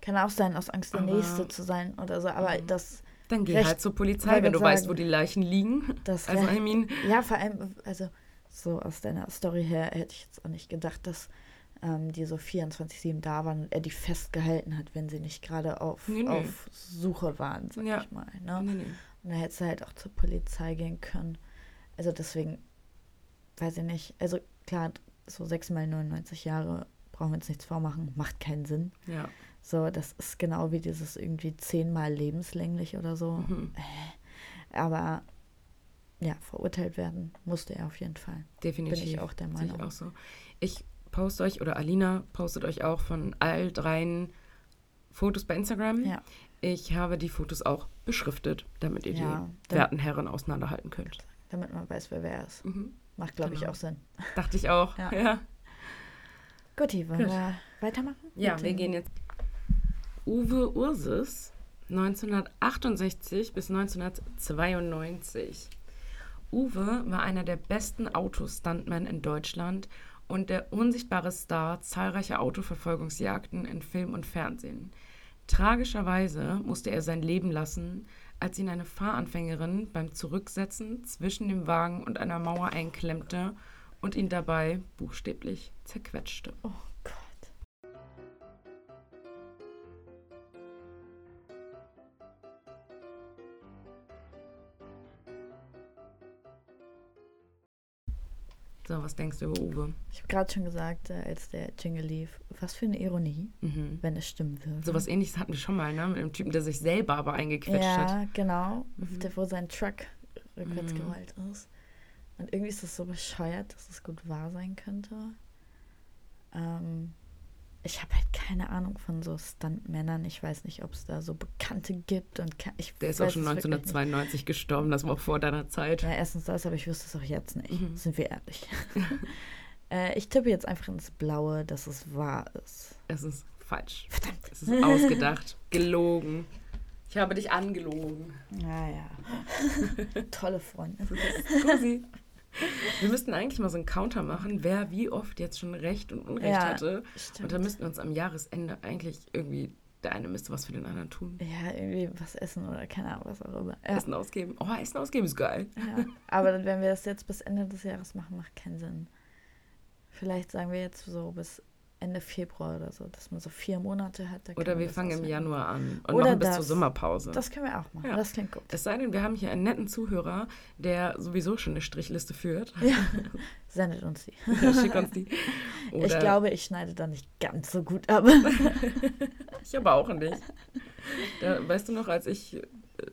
Kann auch sein, aus Angst der Aber- Nächste zu sein oder so. Aber Mhm. das, Dann geh Recht- halt zur Polizei, wenn du grad weißt, sagen, wo die Leichen liegen. das Also, Recht- I mean, Ja, vor allem, also so aus deiner Story her hätte ich jetzt auch nicht gedacht, dass ähm, die so 24-7 da waren und er die festgehalten hat, wenn sie nicht gerade auf, Nee, nee. auf Suche waren, sag Ja. ich mal. Ne? nee, nee. Und da hätte sie halt auch zur Polizei gehen können. Also deswegen, weiß ich nicht. Also klar, so 6 mal 99 Jahre brauchen wir uns nichts vormachen, macht keinen Sinn. Ja. So, das ist genau wie dieses irgendwie zehnmal lebenslänglich oder so. Mhm. Aber ja, verurteilt werden musste er auf jeden Fall. Definitiv. Bin ich auch der Sehe ich Meinung. auch so. Ich poste euch, oder Alina postet euch auch von all dreien Fotos bei Instagram. Ja. Ich habe die Fotos auch beschriftet, damit ihr Ja, die werten Herren auseinanderhalten könnt. Damit man weiß, wer wer ist. Mhm. Macht, glaube ich, Genau. auch Sinn. Dachte ich auch. Ja. Ja, Guti, wollen Gut. wir weitermachen? ja wir gehen jetzt. Uwe Ursis, 1968 bis 1992. Uwe war einer der besten Autostuntmen in Deutschland und der unsichtbare Star zahlreicher Autoverfolgungsjagden in Film und Fernsehen. Tragischerweise musste er sein Leben lassen, als ihn eine Fahranfängerin beim Zurücksetzen zwischen dem Wagen und einer Mauer einklemmte und ihn dabei buchstäblich zerquetschte. Oh So, was denkst du über Uwe? Ich habe gerade schon gesagt, äh, als der Jingle lief, was für eine Ironie, Mhm. wenn es stimmen würde. So was ähnliches hatten wir schon mal, ne? Mit einem Typen, der sich selber aber eingequetscht ja, hat. genau. Mhm. Der, wo sein Truck rückwärts Mhm. gerollt ist. Und irgendwie ist das so bescheuert, dass es gut wahr sein könnte. Ähm, ich habe halt keine Ahnung von so Stuntmännern. Ich weiß nicht, ob es da so Bekannte gibt. Und ich Der ist auch schon es wirklich nicht. 1992 gestorben, das war vor deiner Zeit. Ja, erstens das, aber ich wüsste es auch jetzt nicht. Mhm. Sind wir ehrlich. äh, ich tippe jetzt einfach ins Blaue, dass es wahr ist. Es ist falsch. Verdammt. Es ist ausgedacht, gelogen. Ich habe dich angelogen. Naja. Tolle Freunde. Scusi. Wir müssten eigentlich mal so einen Counter machen, wer wie oft jetzt schon Recht und Unrecht Ja, hatte. Stimmt. Und dann müssten wir uns am Jahresende eigentlich irgendwie, der eine müsste was für den anderen tun. ja, irgendwie was essen oder keine Ahnung, was auch immer. Ja, Essen ausgeben. Oh, Essen ausgeben ist geil. ja. Aber wenn wir das jetzt bis Ende des Jahres machen, macht keinen Sinn. Vielleicht sagen wir jetzt so bis Ende Februar oder so, dass man so vier Monate hat. Oder wir fangen im. Januar an und Oder machen bis das. zur Sommerpause. Das können wir auch machen. Ja. Das klingt gut. es sei denn, wir haben hier einen netten Zuhörer, der sowieso schon eine Strichliste führt. Ja. Sendet uns die. Schick uns die. Oder Ich glaube, ich schneide da nicht ganz so gut ab. Ich aber auch nicht. Da, weißt du noch, als ich äh,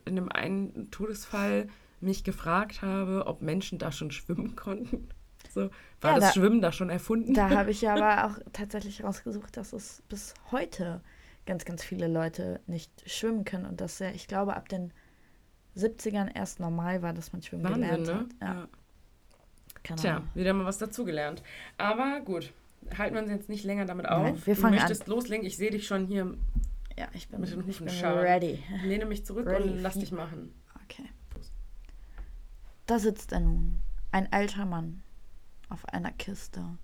in dem einen Todesfall mich gefragt habe, ob Menschen da schon schwimmen konnten? So, war Ja, das da- Schwimmen da schon erfunden? Da habe ich aber auch tatsächlich rausgesucht, dass es bis heute ganz, ganz viele Leute nicht schwimmen können und dass ja, ich glaube, ab den 70ern erst normal war, dass man schwimmen Wahnsinn, gelernt ne? hat. Ja, keine Tja, wieder mal was dazugelernt. Aber gut, halten wir uns jetzt nicht länger damit auf. Nein, wir fangen du an. möchtest loslegen, ich sehe dich schon hier. Ja, ich bin, Mit den ich Hufen bin ready. Ich lehne mich zurück Ready. und lass dich machen. Okay. Da sitzt er nun, ein alter Mann, auf einer Kiste,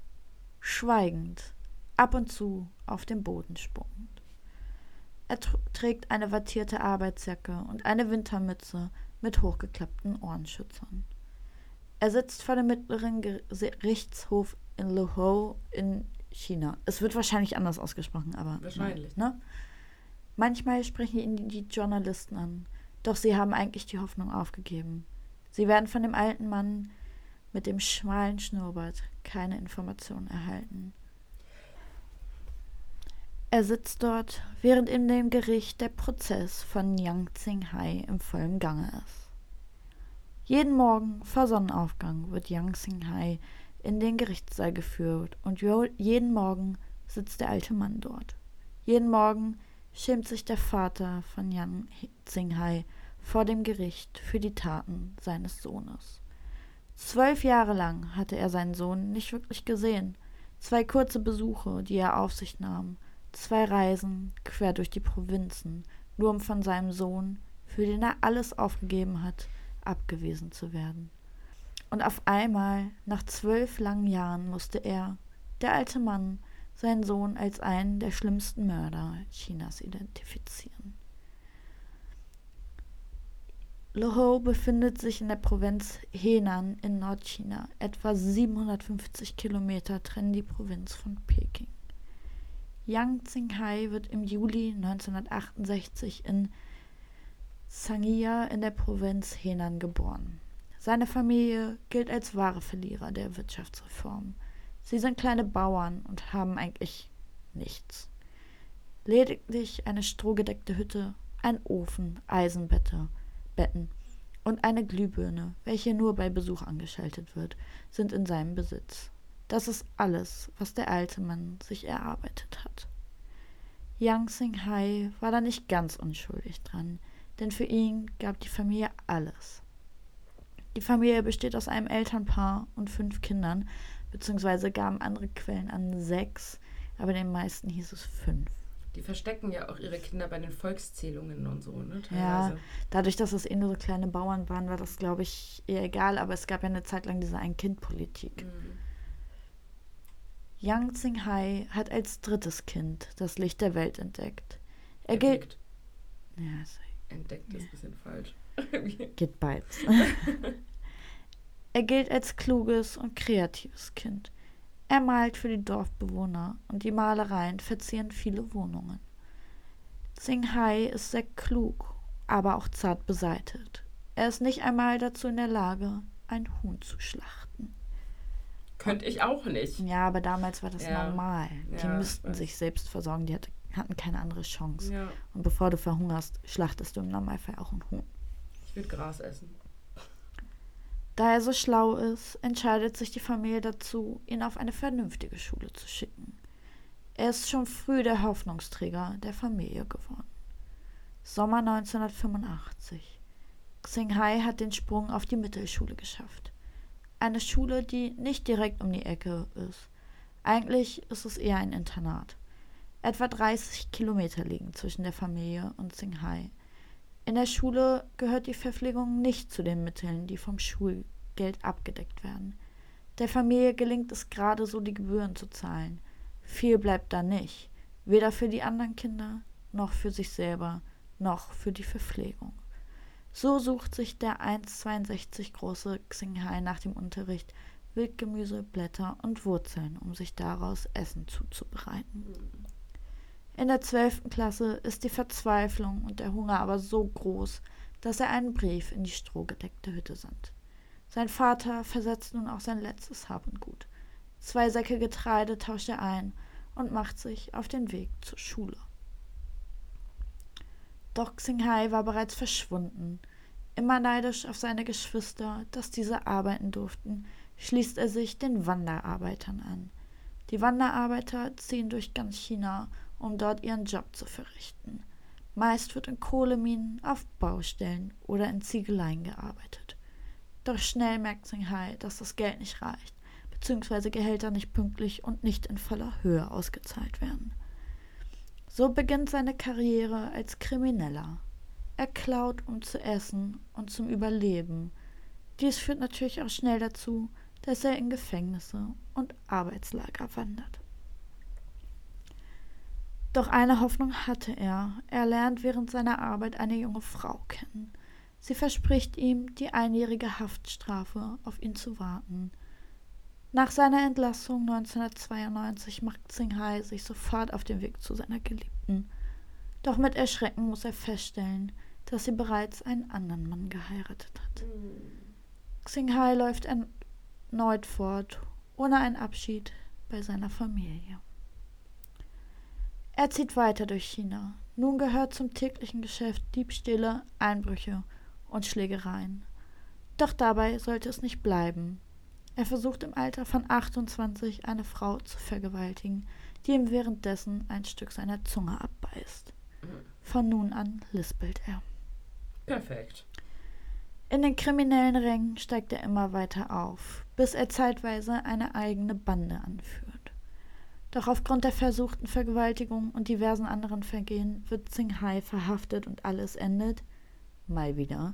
schweigend, ab und zu auf dem Boden spuckend. Er tr trägt eine wattierte Arbeitsjacke und eine Wintermütze mit hochgeklappten Ohrenschützern. Er sitzt vor dem mittleren Gerichtshof in Luhou in China. Es wird wahrscheinlich anders ausgesprochen, aber. Wahrscheinlich. Ne? Manchmal sprechen ihn die Journalisten an, doch sie haben eigentlich die Hoffnung aufgegeben. Sie werden von dem alten Mann mit dem schmalen Schnurrbart keine Informationen erhalten. Er sitzt dort, während in dem Gericht der Prozess von Yang Xinghai im vollen Gange ist. Jeden Morgen vor Sonnenaufgang wird Yang Xinghai in den Gerichtssaal geführt und jeden Morgen sitzt der alte Mann dort. Jeden Morgen schämt sich der Vater von Yang Xinghai vor dem Gericht für die Taten seines Sohnes. Zwölf Jahre lang hatte er seinen Sohn nicht wirklich gesehen. Zwei kurze Besuche, die er auf sich nahm, zwei Reisen quer durch die Provinzen, nur um von seinem Sohn, für den er alles aufgegeben hat, abgewiesen zu werden. Und auf einmal, nach zwölf langen Jahren, musste er, der alte Mann, seinen Sohn als einen der schlimmsten Mörder Chinas identifizieren. Lohou befindet sich in der Provinz Henan in Nordchina. Etwa 750 Kilometer trennen die Provinz von Peking. Yang Xinghai wird im Juli 1968 in Sangya in der Provinz Henan geboren. Seine Familie gilt als wahre Verlierer der Wirtschaftsreform. Sie sind kleine Bauern und haben eigentlich nichts. Lediglich eine strohgedeckte Hütte, ein Ofen, Eisenbette, Betten und eine Glühbirne, welche nur bei Besuch angeschaltet wird, sind in seinem Besitz. Das ist alles, was der alte Mann sich erarbeitet hat. Yang Xinghai war da nicht ganz unschuldig dran, denn für ihn gab die Familie alles. Die Familie besteht aus einem Elternpaar und fünf Kindern, beziehungsweise gaben andere Quellen an sechs, aber den meisten hieß es fünf. Die verstecken ja auch ihre Kinder bei den Volkszählungen und so, ne? Teilweise. Ja, dadurch, dass es eh nur so kleine Bauern waren, war das, glaube ich, eher egal, aber es gab ja eine Zeit lang diese Ein-Kind-Politik. Mhm. Yang Xinghai hat als drittes Kind das Licht der Welt entdeckt. Er gilt. Ja, Entdeckt ist ein bisschen falsch. Geht beides. er gilt als kluges und kreatives Kind. Er malt für die Dorfbewohner und die Malereien verzieren viele Wohnungen. Xinghai ist sehr klug, aber auch zart beseitet. Er ist nicht einmal dazu in der Lage, ein Huhn zu schlachten. Könnte ich auch nicht. Ja, aber damals war das ja. normal. Die ja, müssten sich selbst versorgen, die hatten keine andere Chance. Ja. Und bevor du verhungerst, schlachtest du im Normalfall auch ein Huhn. Ich würde Gras essen. Da er so schlau ist, entscheidet sich die Familie dazu, ihn auf eine vernünftige Schule zu schicken. Er ist schon früh der Hoffnungsträger der Familie geworden. Sommer 1985. Xinghai hat den Sprung auf die Mittelschule geschafft. Eine Schule, die nicht direkt um die Ecke ist. Eigentlich ist es eher ein Internat. Etwa 30 Kilometer liegen zwischen der Familie und Xinghai. In der Schule gehört die Verpflegung nicht zu den Mitteln, die vom Schulgeld abgedeckt werden. Der Familie gelingt es gerade so, die Gebühren zu zahlen. Viel bleibt da nicht, weder für die anderen Kinder, noch für sich selber, noch für die Verpflegung. So sucht sich der 1,62 große Xinghai nach dem Unterricht Wildgemüse, Blätter und Wurzeln, um sich daraus Essen zuzubereiten. In der zwölften Klasse ist die Verzweiflung und der Hunger aber so groß, dass er einen Brief in die strohgedeckte Hütte sandt. Sein Vater versetzt nun auch sein letztes Hab und Gut. Zwei Säcke Getreide tauscht er ein und macht sich auf den Weg zur Schule. Doch Xinghai war bereits verschwunden. Immer neidisch auf seine Geschwister, dass diese arbeiten durften, schließt er sich den Wanderarbeitern an. Die Wanderarbeiter ziehen durch ganz China um dort ihren Job zu verrichten. Meist wird in Kohleminen, auf Baustellen oder in Ziegeleien gearbeitet. Doch schnell merkt Singhai, dass das Geld nicht reicht, beziehungsweise Gehälter nicht pünktlich und nicht in voller Höhe ausgezahlt werden. So beginnt seine Karriere als Krimineller. Er klaut, um zu essen und zum Überleben. Dies führt natürlich auch schnell dazu, dass er in Gefängnisse und Arbeitslager wandert. Doch eine Hoffnung hatte er. Er lernt während seiner Arbeit eine junge Frau kennen. Sie verspricht ihm, die einjährige Haftstrafe auf ihn zu warten. Nach seiner Entlassung 1992 macht Xinghai sich sofort auf den Weg zu seiner Geliebten. Doch mit Erschrecken muss er feststellen, dass sie bereits einen anderen Mann geheiratet hat. Xinghai läuft erneut fort, ohne einen Abschied bei seiner Familie. Er zieht weiter durch China. Nun gehört zum täglichen Geschäft Diebstähle, Einbrüche und Schlägereien. Doch dabei sollte es nicht bleiben. Er versucht im Alter von 28 eine Frau zu vergewaltigen, die ihm währenddessen ein Stück seiner Zunge abbeißt. Von nun an lispelt er. Perfekt. In den kriminellen Rängen steigt er immer weiter auf, bis er zeitweise eine eigene Bande anführt. Doch aufgrund der versuchten Vergewaltigung und diversen anderen Vergehen wird Xinghai verhaftet und alles endet, mal wieder,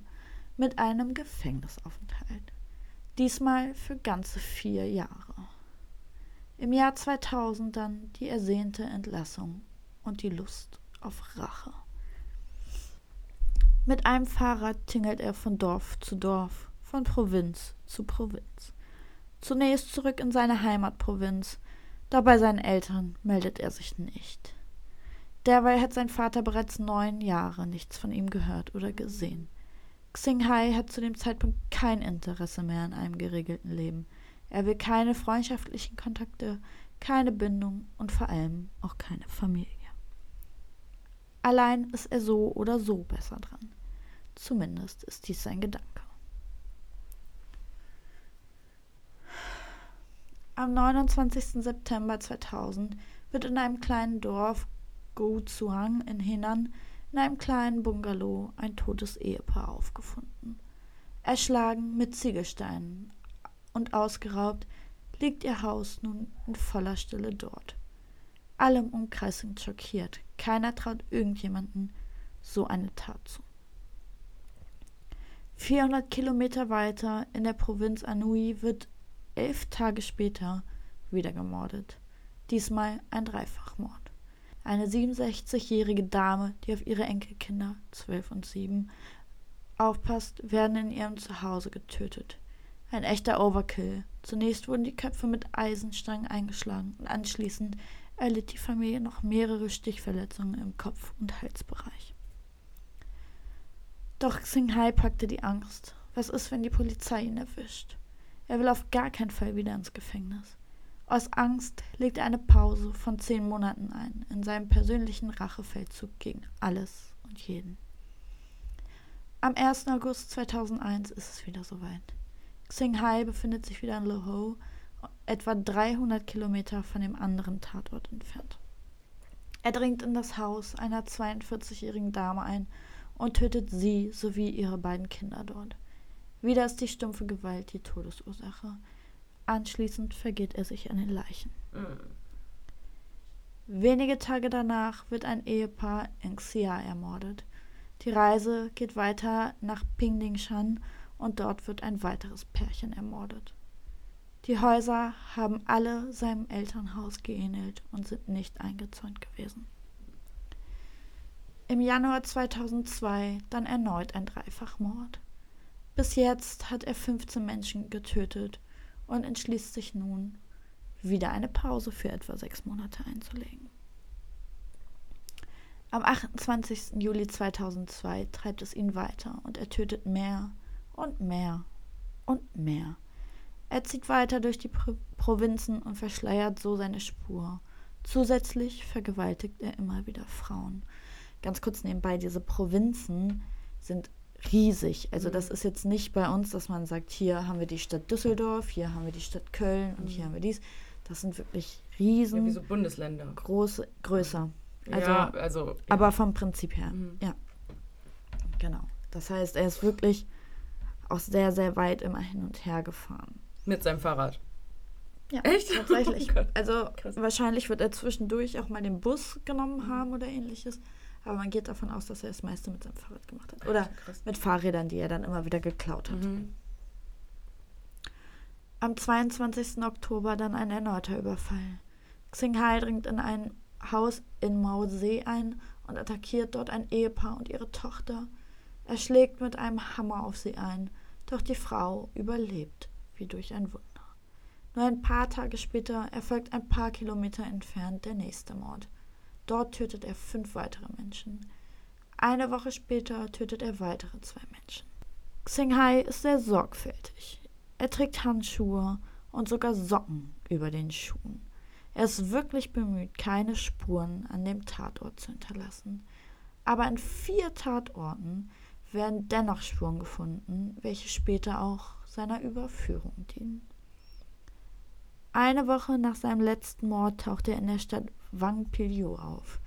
mit einem Gefängnisaufenthalt. Diesmal für ganze vier Jahre. Im Jahr 2000 dann die ersehnte Entlassung und die Lust auf Rache. Mit einem Fahrrad tingelt er von Dorf zu Dorf, von Provinz zu Provinz. Zunächst zurück in seine Heimatprovinz, doch bei seinen Eltern meldet er sich nicht. Derweil hat sein Vater bereits neun Jahre nichts von ihm gehört oder gesehen. Xinghai hat zu dem Zeitpunkt kein Interesse mehr an einem geregelten Leben. Er will keine freundschaftlichen Kontakte, keine Bindung und vor allem auch keine Familie. Allein ist er so oder so besser dran. Zumindest ist dies sein Gedanke. Am 29. September 2000 wird in einem kleinen Dorf Gozuang in Henan in einem kleinen Bungalow ein totes Ehepaar aufgefunden. Erschlagen mit Ziegelsteinen und ausgeraubt liegt ihr Haus nun in voller Stille dort. Alle im Umkreis sind schockiert. Keiner traut irgendjemanden so eine Tat zu. 400 Kilometer weiter in der Provinz Anhui wird elf Tage später wieder gemordet. Diesmal ein Dreifachmord. Eine 67-jährige Dame, die auf ihre Enkelkinder, 12 und 7, aufpasst, werden in ihrem Zuhause getötet. Ein echter Overkill. Zunächst wurden die Köpfe mit Eisenstangen eingeschlagen und anschließend erlitt die Familie noch mehrere Stichverletzungen im Kopf- und Halsbereich. Doch Xinghai packte die Angst. Was ist, wenn die Polizei ihn erwischt? Er will auf gar keinen Fall wieder ins Gefängnis. Aus Angst legt er eine Pause von zehn Monaten ein in seinem persönlichen Rachefeldzug gegen alles und jeden. Am 1. August 2001 ist es wieder soweit. Xinghai befindet sich wieder in Loho, etwa 300 Kilometer von dem anderen Tatort entfernt. Er dringt in das Haus einer 42-jährigen Dame ein und tötet sie sowie ihre beiden Kinder dort. Wieder ist die stumpfe Gewalt die Todesursache. Anschließend vergeht er sich an den Leichen. Mhm. Wenige Tage danach wird ein Ehepaar in Xia ermordet. Die Reise geht weiter nach Pingdingshan und dort wird ein weiteres Pärchen ermordet. Die Häuser haben alle seinem Elternhaus geähnelt und sind nicht eingezäunt gewesen. Im Januar 2002 dann erneut ein Dreifachmord. Bis jetzt hat er 15 Menschen getötet und entschließt sich nun, wieder eine Pause für etwa sechs Monate einzulegen. Am 28. Juli 2002 treibt es ihn weiter und er tötet mehr und mehr und mehr. Er zieht weiter durch die Pro Provinzen und verschleiert so seine Spur. Zusätzlich vergewaltigt er immer wieder Frauen. Ganz kurz nebenbei, diese Provinzen sind riesig. Also das mhm. ist jetzt nicht bei uns, dass man sagt, hier haben wir die Stadt Düsseldorf, hier haben wir die Stadt Köln und mhm. hier haben wir dies. Das sind wirklich riesen. Ja, wie so Bundesländer. Große, größer. Also, ja, also. Ja. Aber vom Prinzip her, mhm. ja. Genau. Das heißt, er ist wirklich auch sehr, sehr weit immer hin und her gefahren. Mit seinem Fahrrad. Ja, Echt? Tatsächlich. Oh also Krass. wahrscheinlich wird er zwischendurch auch mal den Bus genommen haben oder ähnliches. Aber man geht davon aus, dass er das meiste mit seinem Fahrrad gemacht hat. Oder mit Fahrrädern, die er dann immer wieder geklaut hat. Mhm. Am 22. Oktober dann ein erneuter Überfall. Xinghai dringt in ein Haus in Mao See ein und attackiert dort ein Ehepaar und ihre Tochter. Er schlägt mit einem Hammer auf sie ein, doch die Frau überlebt wie durch ein Wunder. Nur ein paar Tage später erfolgt ein paar Kilometer entfernt der nächste Mord. Dort tötet er fünf weitere Menschen. Eine Woche später tötet er weitere zwei Menschen. Xinghai ist sehr sorgfältig. Er trägt Handschuhe und sogar Socken über den Schuhen. Er ist wirklich bemüht, keine Spuren an dem Tatort zu hinterlassen. Aber an vier Tatorten werden dennoch Spuren gefunden, welche später auch seiner Überführung dienen. Eine Woche nach seinem letzten Mord taucht er in der Stadt Wang Pilio auf.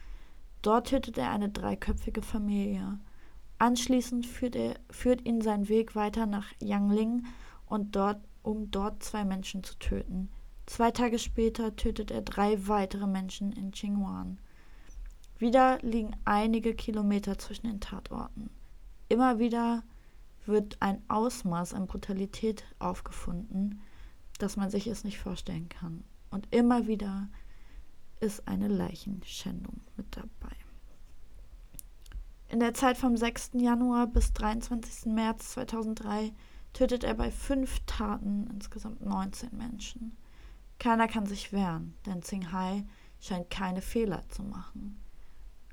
Dort tötet er eine dreiköpfige Familie. Anschließend führt, er, führt ihn sein Weg weiter nach Yangling und dort, um dort zwei Menschen zu töten. Zwei Tage später tötet er drei weitere Menschen in Qingwan. Wieder liegen einige Kilometer zwischen den Tatorten. Immer wieder wird ein Ausmaß an Brutalität aufgefunden, dass man sich es nicht vorstellen kann. Und immer wieder ist eine Leichenschändung mit dabei. In der Zeit vom 6. Januar bis 23. März 2003 tötet er bei fünf Taten insgesamt 19 Menschen. Keiner kann sich wehren, denn Hai scheint keine Fehler zu machen.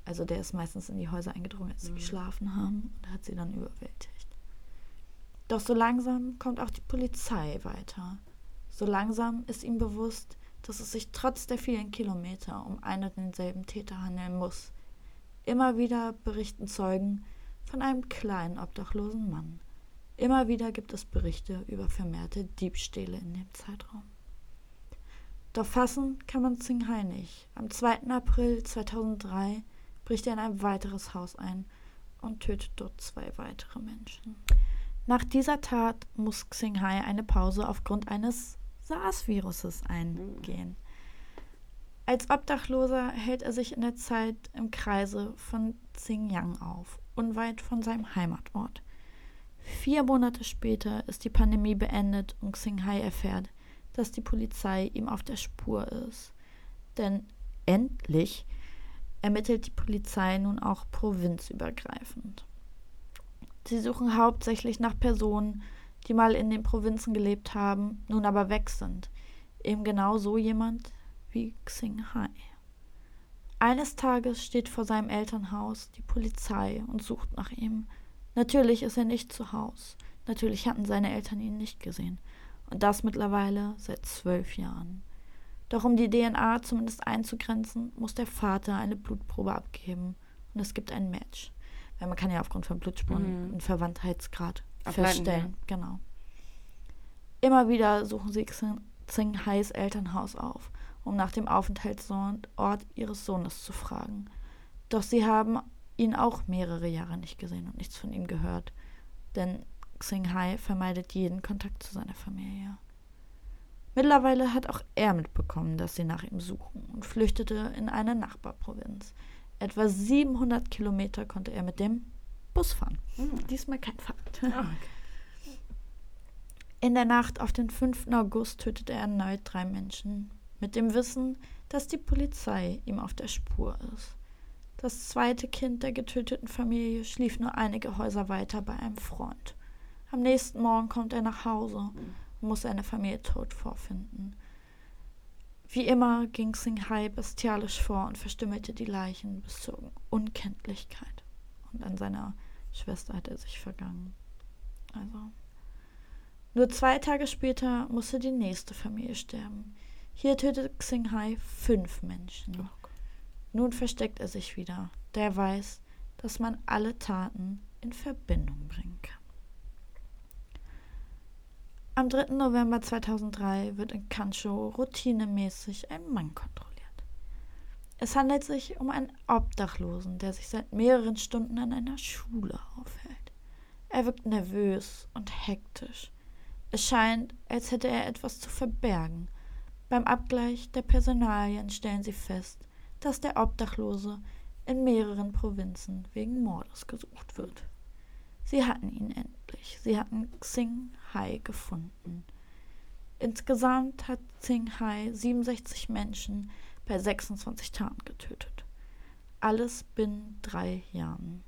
Also der ist meistens in die Häuser eingedrungen, als sie mhm. geschlafen haben und hat sie dann überwältigt. Doch so langsam kommt auch die Polizei weiter. So langsam ist ihm bewusst, dass es sich trotz der vielen Kilometer um einen und denselben Täter handeln muss. Immer wieder berichten Zeugen von einem kleinen obdachlosen Mann. Immer wieder gibt es Berichte über vermehrte Diebstähle in dem Zeitraum. Doch fassen kann man Hai nicht. Am 2. April 2003 bricht er in ein weiteres Haus ein und tötet dort zwei weitere Menschen. Nach dieser Tat muss Xinghai eine Pause aufgrund eines SARS-Viruses eingehen. Als Obdachloser hält er sich in der Zeit im Kreise von Xinjiang auf, unweit von seinem Heimatort. Vier Monate später ist die Pandemie beendet und Xinghai erfährt, dass die Polizei ihm auf der Spur ist. Denn endlich ermittelt die Polizei nun auch provinzübergreifend. Sie suchen hauptsächlich nach Personen, die mal in den Provinzen gelebt haben, nun aber weg sind. Eben genau so jemand wie Xing Hai. Eines Tages steht vor seinem Elternhaus die Polizei und sucht nach ihm. Natürlich ist er nicht zu Hause. Natürlich hatten seine Eltern ihn nicht gesehen. Und das mittlerweile seit zwölf Jahren. Doch um die DNA zumindest einzugrenzen, muss der Vater eine Blutprobe abgeben. Und es gibt ein Match. Weil man kann ja aufgrund von Blutspuren mhm. einen Verwandtheitsgrad Ableiten, feststellen. Ja. Genau. Immer wieder suchen sie Xing Hais Elternhaus auf, um nach dem Aufenthaltsort ihres Sohnes zu fragen. Doch sie haben ihn auch mehrere Jahre nicht gesehen und nichts von ihm gehört. Denn Xing Hai vermeidet jeden Kontakt zu seiner Familie. Mittlerweile hat auch er mitbekommen, dass sie nach ihm suchen und flüchtete in eine Nachbarprovinz. Etwa 700 Kilometer konnte er mit dem Bus fahren. Mhm. Diesmal kein Fahrrad. Oh, okay. In der Nacht auf den 5. August tötete er erneut drei Menschen, mit dem Wissen, dass die Polizei ihm auf der Spur ist. Das zweite Kind der getöteten Familie schlief nur einige Häuser weiter bei einem Freund. Am nächsten Morgen kommt er nach Hause und muss seine Familie tot vorfinden. Wie immer ging Hai bestialisch vor und verstümmelte die Leichen bis zur Unkenntlichkeit. Und an seiner Schwester hat er sich vergangen. Also. Nur zwei Tage später musste die nächste Familie sterben. Hier tötete Hai fünf Menschen. Oh Nun versteckt er sich wieder, da er weiß, dass man alle Taten in Verbindung bringen kann. Am 3. November 2003 wird in Kancho routinemäßig ein Mann kontrolliert. Es handelt sich um einen Obdachlosen, der sich seit mehreren Stunden an einer Schule aufhält. Er wirkt nervös und hektisch. Es scheint, als hätte er etwas zu verbergen. Beim Abgleich der Personalien stellen sie fest, dass der Obdachlose in mehreren Provinzen wegen Mordes gesucht wird. Sie hatten ihn endlich. Sie hatten Xing Hai gefunden. Insgesamt hat Xing Hai 67 Menschen bei 26 Taten getötet. Alles binnen drei Jahren.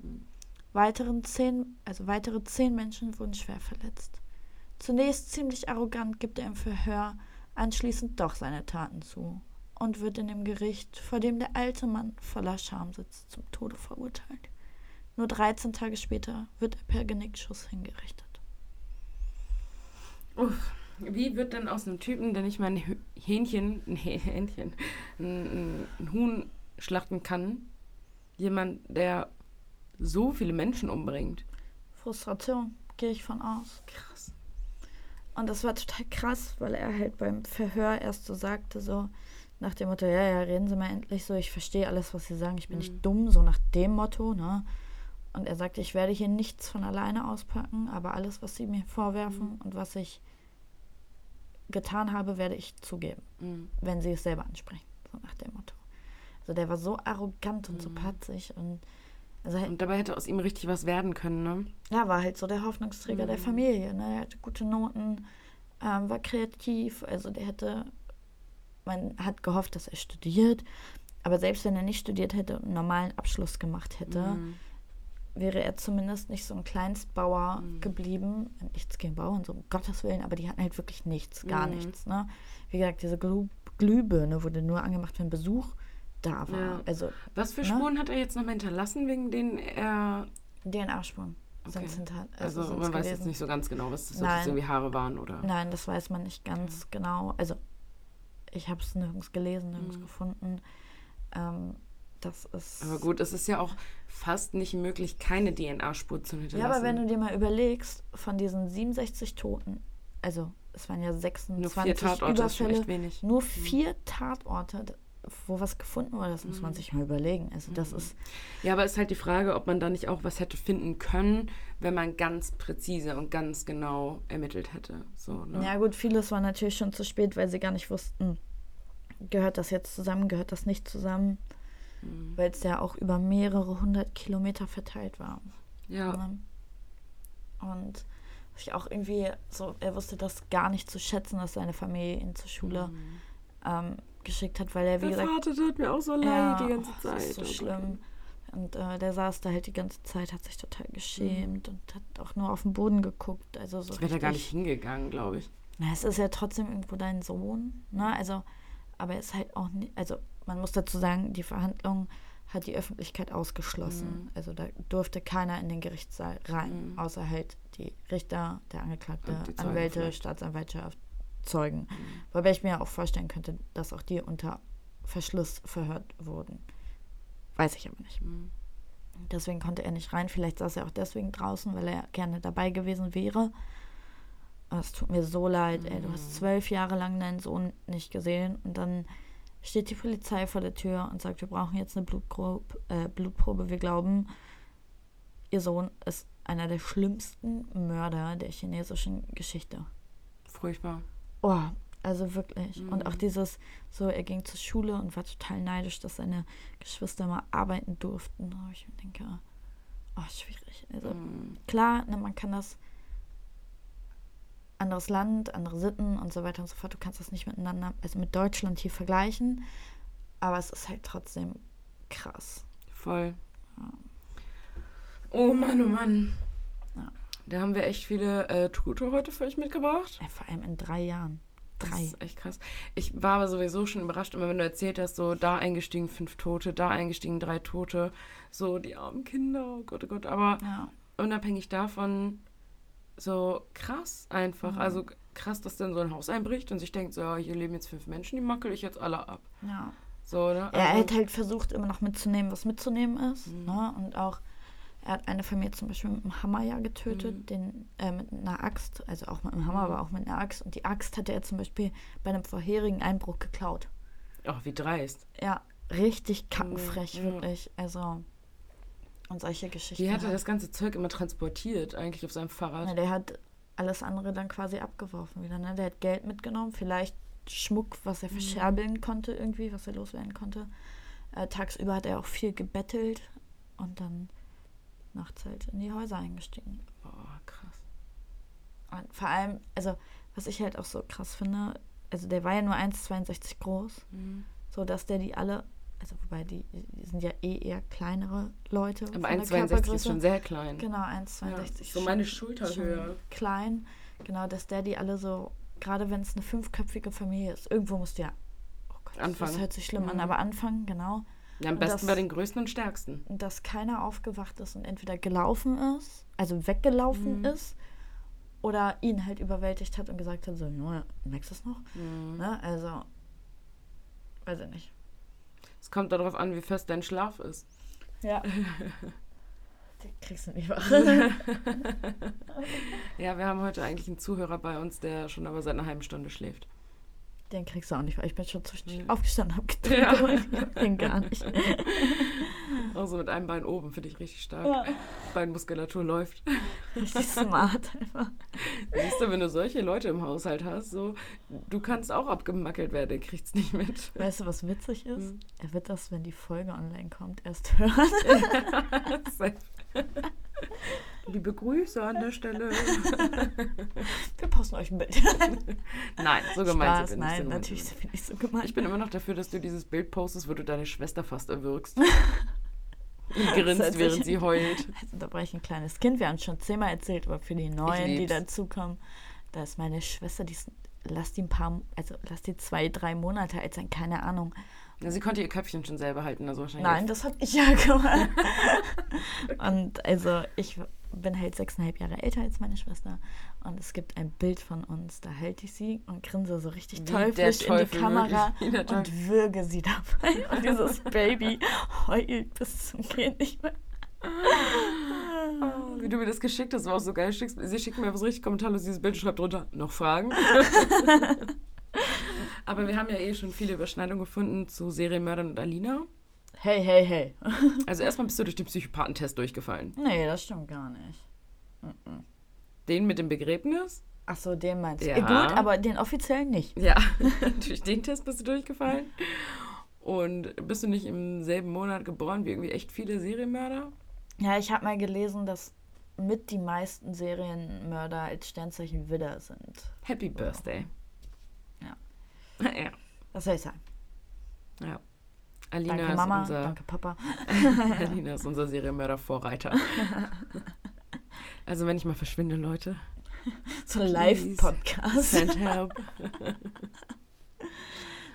Weiteren zehn, also weitere zehn Menschen wurden schwer verletzt. Zunächst ziemlich arrogant gibt er im Verhör anschließend doch seine Taten zu und wird in dem Gericht, vor dem der alte Mann voller Scham sitzt, zum Tode verurteilt. Nur 13 Tage später wird er per Genickschuss hingerichtet. Uff. Wie wird denn aus einem Typen, der nicht mal ein Hähnchen, ein Hä- Hähnchen, ein, ein Huhn schlachten kann, jemand, der so viele Menschen umbringt? Frustration, gehe ich von aus. Krass. Und das war total krass, weil er halt beim Verhör erst so sagte, so nach dem Motto, ja, ja, reden Sie mal endlich so, ich verstehe alles, was Sie sagen, ich bin Mhm. nicht dumm, so nach dem Motto, ne? Und er sagte, ich werde hier nichts von alleine auspacken, aber alles, was Sie mir vorwerfen und was ich getan habe, werde ich zugeben, Mhm. wenn Sie es selber ansprechen, so nach dem Motto. Also der war so arrogant und so Mhm. patzig und also halt, Und dabei hätte aus ihm richtig was werden können, ne? ja, war halt so der Hoffnungsträger der Mhm. Familie. Ne? Er hatte gute Noten, ähm, war kreativ, also der hätte, man hat gehofft, dass er studiert, aber selbst wenn er nicht studiert hätte und einen normalen Abschluss gemacht hätte, Mhm. Wäre er zumindest nicht so ein Kleinstbauer Mhm. geblieben. Nichts gegen Bauern, so um Gottes Willen, aber die hatten halt wirklich nichts, gar Mhm. nichts. Ne? Wie gesagt, diese Glüh Glühbirne wurde nur angemacht, wenn Besuch da war. Ja. Also Was für Ne? Spuren hat er jetzt noch mal hinterlassen, wegen denen er. DNA-Spuren Okay. hinter. Also, sind's man weiß jetzt nicht so ganz genau, was das Nein. das irgendwie Haare waren oder. Nein, das weiß man nicht ganz genau. Also, ich habe es nirgends gelesen, nirgends Mhm. gefunden. Ähm, das ist. Aber gut, es ist ja auch fast nicht möglich, keine DNA-Spur zu hinterlassen. Ja, aber wenn du dir mal überlegst, von diesen 67 Toten, also es waren ja Nur 26 vier Tatorte Überfälle, nur vier Tatorte, wo was gefunden wurde, das muss man Mhm. sich mal überlegen. Also, das Mhm. ist. Ja, aber es ist halt die Frage, ob man da nicht auch was hätte finden können, wenn man ganz präzise und ganz genau ermittelt hätte. So, ne? Ja, gut, vieles war natürlich schon zu spät, weil sie gar nicht wussten, gehört das jetzt zusammen, gehört das nicht zusammen, Mhm. weil es ja auch über mehrere hundert Kilometer verteilt war. Ja. Ne? Und ich auch irgendwie so, er wusste das gar nicht zu schätzen, dass seine Familie ihn zur Schule Mhm. ähm, geschickt hat, weil er, wie Der gesagt, Vater tat mir auch so leid ja, die ganze Zeit. Das ist so Gott. schlimm. Und äh, der saß da halt die ganze Zeit, hat sich total geschämt Mhm. und hat auch nur auf den Boden geguckt. Also so Ich wäre da gar nicht hingegangen, glaube ich. Na, es ist ja trotzdem irgendwo dein Sohn, ne? Also, aber er ist halt auch nicht, also man muss dazu sagen, die Verhandlung hat die Öffentlichkeit ausgeschlossen. Mhm. Also da durfte keiner in den Gerichtssaal rein, Mhm. außer halt die Richter, der Angeklagte, Anwälte, vielleicht. Staatsanwaltschaft, Zeugen. Mhm. Wobei ich mir auch vorstellen könnte, dass auch die unter Verschluss verhört wurden. Weiß ich aber nicht. Mhm. Deswegen konnte er nicht rein. Vielleicht saß er auch deswegen draußen, weil er gerne dabei gewesen wäre. Es tut mir so leid, ey. Du Mhm. hast zwölf Jahre lang deinen Sohn nicht gesehen und dann steht die Polizei vor der Tür und sagt, wir brauchen jetzt eine Blutprobe. Äh, Blutprobe. Wir glauben, ihr Sohn ist einer der schlimmsten Mörder der chinesischen Geschichte. Furchtbar. Oh, also wirklich. Und auch Mhm. dieses, so, er ging zur Schule und war total neidisch, dass seine Geschwister mal arbeiten durften. Wo ich denke, oh, schwierig. Also Mhm. klar, ne, man kann das anderes Land, andere Sitten und so weiter und so fort. Du kannst das nicht miteinander, also mit Deutschland hier vergleichen. Aber es ist halt trotzdem krass. Voll. Oh Mann, oh Mann. Ja. Da haben wir echt viele äh, Tote heute für euch mitgebracht. Ey, vor allem in drei Jahren. Das Drei. ist echt krass. Ich war aber sowieso schon überrascht, immer wenn du erzählt hast, so da eingestiegen fünf Tote, da eingestiegen drei Tote, so die armen Kinder, oh Gott, oh Gott. Aber Ja. unabhängig davon, so krass einfach. Mhm. Also krass, dass dann so ein Haus einbricht und sich denkt, so, ja, hier leben jetzt fünf Menschen, die mackel ich jetzt alle ab. ja. So, ne? Ja, er Also- hat halt versucht, immer noch mitzunehmen, was mitzunehmen ist. Mhm. Ne? Und auch, er hat eine Familie zum Beispiel mit einem Hammer ja getötet, Mhm. den, äh, mit einer Axt, also auch mit einem Hammer, Mhm. aber auch mit einer Axt. Und die Axt hatte er zum Beispiel bei einem vorherigen Einbruch geklaut. Ach, wie dreist. Ja, richtig kackenfrech, Ja. wirklich. Also, und solche Geschichten. Wie hat er halt. das ganze Zeug immer transportiert, eigentlich auf seinem Fahrrad? Na, der hat alles andere dann quasi abgeworfen wieder. Ne? Der hat Geld mitgenommen, vielleicht Schmuck, was er Mhm. verscherbeln konnte irgendwie, was er loswerden konnte. Äh, tagsüber hat er auch viel gebettelt und dann nachts halt in die Häuser eingestiegen. Boah, krass. Und vor allem, also was ich halt auch so krass finde, also der war ja nur 1,62 groß, Mhm. so dass der die alle, also wobei die, die sind ja eh eher kleinere Leute. Aber von der 1,62 ist schon sehr klein. Genau, Ja, 1,62. so schon- meine Schulterhöhe. Klein. Genau, dass der die alle so, gerade wenn es eine fünfköpfige Familie ist, irgendwo musst du ja, oh Gott, Anfangen. das hört sich schlimm an, Mhm. aber anfangen, genau. Ja, am besten das- bei den größten und stärksten. dass keiner aufgewacht ist und entweder gelaufen ist, also weggelaufen Mhm. ist, oder ihn halt überwältigt hat und gesagt hat, so, Junge, merkst du es noch? Mhm. Ne? Also, weiß ich nicht. Es kommt darauf an, wie fest dein Schlaf ist. Ja. Die kriegst du nicht wach. Ja, wir haben heute eigentlich einen Zuhörer bei uns, der schon aber seit einer halben Stunde schläft. Den kriegst du auch nicht wach. Ich bin schon zwischendurch Mhm. aufgestanden, hab Ja. getrunken hab den gar nicht. Auch so mit einem Bein oben, finde ich richtig stark. Ja. Beinmuskulatur läuft. Richtig smart einfach. Siehst du, wenn du solche Leute im Haushalt hast, so, du kannst auch abgemackelt werden, der kriegt's nicht mit. Weißt du, was witzig ist? Mhm. Er wird das, wenn die Folge online kommt, erst hören. Liebe Grüße an der Stelle. Wir posten euch ein Bild. Nein, so gemeint Spaß, sind wir nicht. nein, natürlich sind wir nicht so gemeint. Ich bin immer noch dafür, dass du dieses Bild postest, wo du deine Schwester fast erwürgst. Und grinst, während sie heult. Da war ich ein kleines Kind. Wir haben es schon zehnmal erzählt, aber für die Neuen, die dazukommen, da ist meine Schwester, die ist, lass die ein paar, also lass die zwei, drei Monate alt sein, keine Ahnung. Sie konnte ihr Köpfchen schon selber halten, also wahrscheinlich. Nein, das hab ich ja gemacht. und also ich bin halt sechseinhalb Jahre älter als meine Schwester und es gibt ein Bild von uns, da halte ich sie und grinse so richtig Wie teuflisch in die Kamera und würge sie dabei. Und dieses Baby heult bis zum Gehen nicht mehr. Oh, wie du mir das geschickt hast, war auch so geil. Sie schickt mir was richtig kommentarlos dieses Bild und schreibt drunter, noch Fragen? Aber wir haben ja eh schon viele Überschneidungen gefunden zu Serienmördern und Alina. Hey, hey, hey. Also erstmal bist du durch den Psychopathentest durchgefallen. Nee, das stimmt gar nicht. Den mit dem Begräbnis? Ach so, den meinst du. Ja. Ja. Gut, aber den offiziellen nicht. Ja, durch den Test bist du durchgefallen. Und bist du nicht im selben Monat geboren wie irgendwie echt viele Serienmörder? Ja, ich habe mal gelesen, dass mit die meisten Serienmörder als Sternzeichen Widder sind. Happy Birthday. Ja. Was soll ich sagen? ja. Alina Danke ist Mama, unser danke Papa. Alina ist unser Serienmörder-Vorreiter. Also wenn ich mal verschwinde, Leute, So ein Live-Podcast.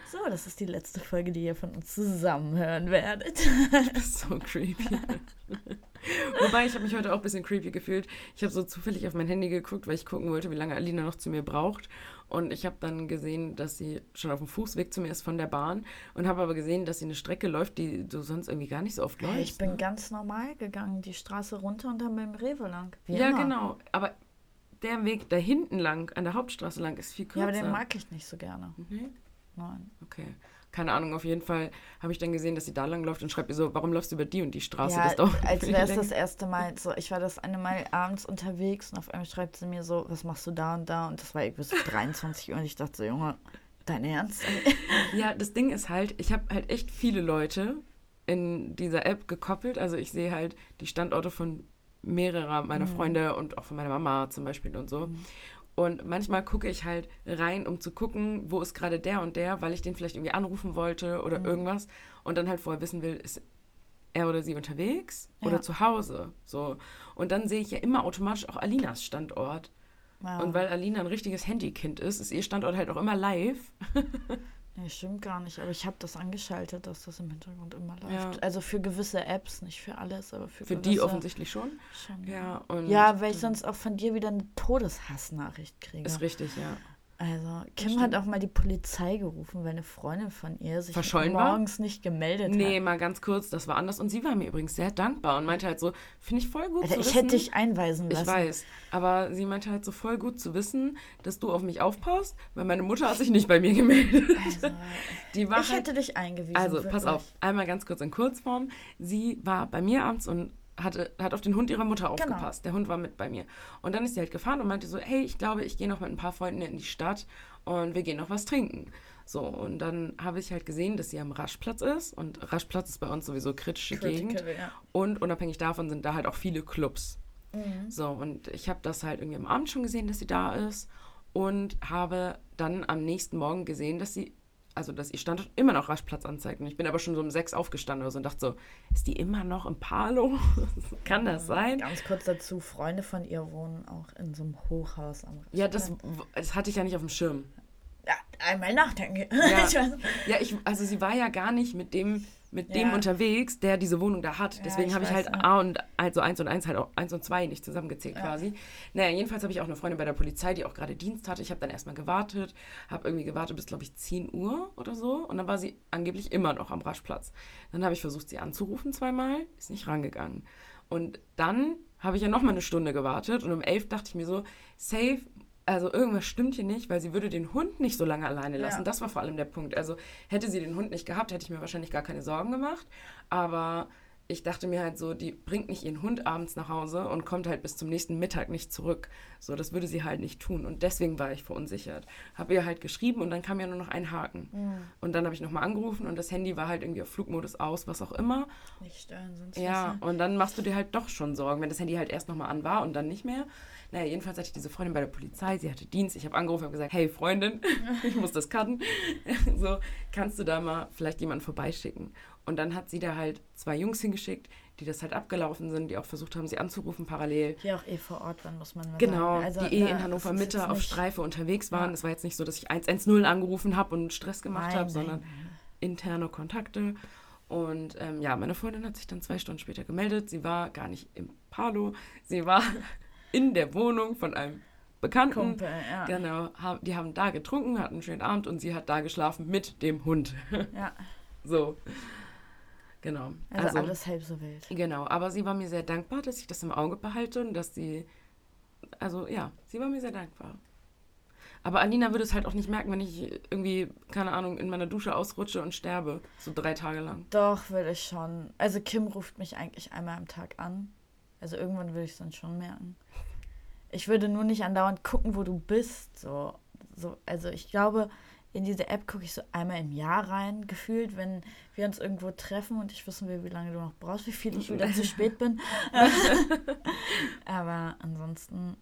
So, das ist die letzte Folge, die ihr von uns zusammen hören werdet. so creepy. Wobei, ich habe mich heute auch ein bisschen creepy gefühlt. Ich habe so zufällig auf mein Handy geguckt, weil ich gucken wollte, wie lange Alina noch zu mir braucht. Und ich habe dann gesehen, dass sie schon auf dem Fußweg zu mir ist von der Bahn. Und habe aber gesehen, dass sie eine Strecke läuft, die du sonst irgendwie gar nicht so oft läufst. Ich bin ne? ganz normal gegangen, die Straße runter und dann beim Rewe lang. Wie Ja, immer. genau. Aber der Weg da hinten lang, an der Hauptstraße lang, ist viel kürzer. Ja, aber den mag ich nicht so gerne. Nee? Nein. Okay. Keine Ahnung, auf jeden Fall habe ich dann gesehen, dass sie da lang läuft und schreibt ihr so, warum läufst du über die und die Straße? Ja, das dauert als wäre es das erste Mal so. Ich war das eine Mal abends unterwegs und auf einmal schreibt sie mir so, was machst du da und da? Und das war irgendwie so 23 Uhr und ich dachte so, Junge, dein Ernst? Ja, das Ding ist halt, ich habe halt echt viele Leute in dieser App gekoppelt. Also ich sehe halt die Standorte von mehrerer meiner Mhm. Freunde und auch von meiner Mama zum Beispiel und so. Und manchmal gucke ich halt rein, um zu gucken, wo ist gerade der und der, weil ich den vielleicht irgendwie anrufen wollte Mhm. oder irgendwas. Und dann halt vorher wissen will, ist er oder sie unterwegs Ja. oder zu Hause. So. Und dann sehe ich ja immer automatisch auch Alinas Standort. Ja. Und weil Alina ein richtiges Handykind ist, ist ihr Standort halt auch immer live. Nee, stimmt gar nicht, aber ich habe das angeschaltet, dass das im Hintergrund immer läuft. Ja. Also für gewisse Apps, nicht für alles, aber für, Für gewisse die offensichtlich schon. schon. Ja, Ja, weil ich sonst auch von dir wieder eine Todeshassnachricht kriege. ist richtig, ja. Also, Kim hat auch mal die Polizei gerufen, weil eine Freundin von ihr sich morgens nicht gemeldet Nee, hat. mal ganz kurz, das war anders. Und sie war mir übrigens sehr dankbar und meinte halt so, finde ich voll gut Alter, zu ich wissen. hätte dich einweisen lassen. ich weiß, aber sie meinte halt so voll gut zu wissen, dass du auf mich aufpasst, weil meine Mutter hat sich nicht bei mir gemeldet. Also, Die war ich halt, hätte dich eingewiesen. also pass wirklich. auf, einmal ganz kurz in Kurzform. Sie war bei mir abends und hatte, hat auf den Hund ihrer Mutter Genau. aufgepasst. Der Hund war mit bei mir. Und dann ist sie halt gefahren und meinte so, hey, ich glaube, ich gehe noch mit ein paar Freunden in die Stadt und wir gehen noch was trinken. So, und dann habe ich halt gesehen, dass sie am Raschplatz ist. Und Raschplatz ist bei uns sowieso kritische Gegend. Critical, ja. Und unabhängig davon sind da halt auch viele Clubs. Mhm. So, und ich habe das halt irgendwie am Abend schon gesehen, dass sie da ist. Und habe dann am nächsten Morgen gesehen, dass sie also dass ihr Standort immer noch Raschplatz anzeigt. Und ich bin aber schon so um sechs aufgestanden oder so und dachte so, ist die immer noch im Palo? Kann das sein? Ganz kurz dazu, Freunde von ihr wohnen auch in so einem Hochhaus am Ja, das, das hatte ich ja nicht auf dem Schirm. Ja, einmal nachdenken. Ja. Ich Ja, ich, also sie war ja gar nicht mit dem, mit dem Ja. unterwegs, der diese Wohnung da hat. Ja, Deswegen habe ich halt ja. A und also eins und eins halt auch eins und zwei nicht zusammengezählt Ja. quasi. Naja, jedenfalls habe ich auch eine Freundin bei der Polizei, die auch gerade Dienst hatte. Ich habe dann erstmal gewartet, habe irgendwie gewartet bis, glaube ich, 10 Uhr oder so. Und dann war sie angeblich immer noch am Raschplatz. Dann habe ich versucht, sie anzurufen zweimal, ist nicht rangegangen. Und dann habe ich ja noch mal eine Stunde gewartet und um elf dachte ich mir so, safe, also irgendwas stimmt hier nicht, weil sie würde den Hund nicht so lange alleine lassen. Ja. Das war vor allem der Punkt. Also hätte sie den Hund nicht gehabt, hätte ich mir wahrscheinlich gar keine Sorgen gemacht. Aber ich dachte mir halt so, die bringt nicht ihren Hund abends nach Hause und kommt halt bis zum nächsten Mittag nicht zurück. So, das würde sie halt nicht tun. Und deswegen war ich verunsichert. Habe ihr halt geschrieben und dann kam ja nur noch ein Haken. Und dann habe ich nochmal angerufen und das Handy war halt irgendwie auf Flugmodus aus, was auch immer. Nicht stören, sonst Ja, was, ne? und dann machst du dir halt doch schon Sorgen, wenn das Handy halt erst nochmal an war und dann nicht mehr. Naja, jedenfalls hatte ich diese Freundin bei der Polizei, sie hatte Dienst. Ich habe angerufen und gesagt, hey Freundin, ich muss das cutten. so, kannst du da mal vielleicht jemanden vorbeischicken? Und dann hat sie da halt zwei Jungs hingeschickt, die das halt abgelaufen sind, die auch versucht haben, sie anzurufen parallel. Hier auch eh vor Ort waren, muss man mal Genau, sagen. Also, die eh ne, in Hannover Mitte auf Streife unterwegs waren. Ja. Es war jetzt nicht so, dass ich 110 angerufen habe und Stress gemacht habe, sondern interne Kontakte. Und ähm, ja, meine Freundin hat sich dann zwei Stunden später gemeldet. Sie war gar nicht im Palo, sie war in der Wohnung von einem Bekannten. Kumpel, ja. Genau, ha- die haben da getrunken, hatten einen schönen Abend und sie hat da geschlafen mit dem Hund. ja. so. Genau. Also, alles halb so wild. Genau, aber sie war mir sehr dankbar, dass ich das im Auge behalte und dass sie, also ja, sie war mir sehr dankbar. Aber Alina würde es halt auch nicht merken, wenn ich irgendwie, keine Ahnung, in meiner Dusche ausrutsche und sterbe, so drei Tage lang. Doch, würde ich schon. Also Kim ruft mich eigentlich einmal am Tag an. Also irgendwann würde ich es dann schon merken. Ich würde nur nicht andauernd gucken, wo du bist. So, so, also ich glaube, in diese App gucke ich so einmal im Jahr rein, gefühlt, wenn wir uns irgendwo treffen und ich wissen will, wie lange du noch brauchst, wie viel ich wieder zu spät bin. Aber ansonsten,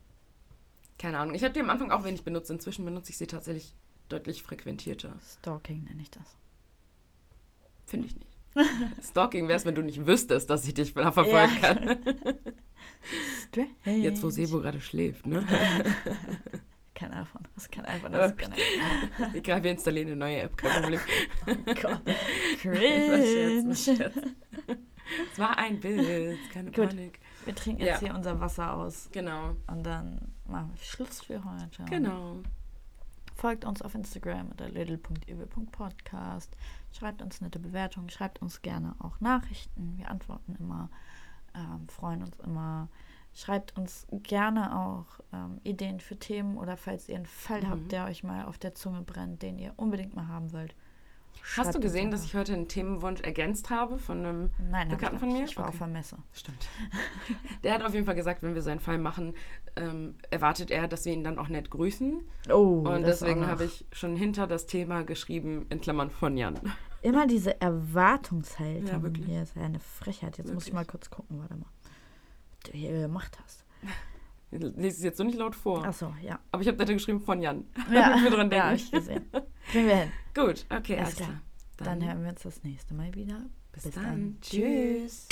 Keine Ahnung. Ich habe die am Anfang auch wenig benutzt. Inzwischen benutze ich sie tatsächlich deutlich frequentierter. Stalking nenne ich das. Finde ich nicht. Stalking wäre es, wenn du nicht wüsstest, dass ich dich verfolgen Ja. kann. Strange. Jetzt, wo Sebo gerade schläft, ne? Keine Ahnung, das kann einfach Ich glaube, wir installieren eine neue App, kein Problem. Gott. Was Cringe. Was Scherz. Es war ein Bild, keine Gut. Panik. Wir trinken Ja. jetzt hier unser Wasser aus Genau, und dann machen wir Schluss für heute. genau. Folgt uns auf Instagram unter little.übel.podcast. Schreibt uns nette Bewertungen, schreibt uns gerne auch Nachrichten. Wir antworten immer, ähm, freuen uns immer. Schreibt uns gerne auch ähm, Ideen für Themen oder falls ihr einen Fall Mhm. habt, der euch mal auf der Zunge brennt, den ihr unbedingt mal haben wollt. Hast du gesehen, dass ich heute einen Themenwunsch ergänzt habe von einem Nein, Bekannten von mir? Ich war Okay. auf der Messe. Stimmt. Der hat auf jeden Fall gesagt, wenn wir so einen Fall machen, ähm, erwartet er, dass wir ihn dann auch nett grüßen. Oh, Und deswegen habe ich schon hinter das Thema geschrieben, in Klammern von Jan. Immer diese Erwartungshaltung. Ja, wirklich. Hier ist eine Frechheit. Jetzt muss ich Wirklich. mal kurz gucken, warte mal. Was du hier gemacht hast. Ich lese es jetzt so nicht laut vor. Achso, ja. Aber ich habe da geschrieben von Jan. Ja, wir dran ja, denken. habe ich gesehen. Kriegen wir hin. Gut, okay, Alles alles klar. klar. Dann hören wir uns das nächste Mal wieder. bis dann. Tschüss.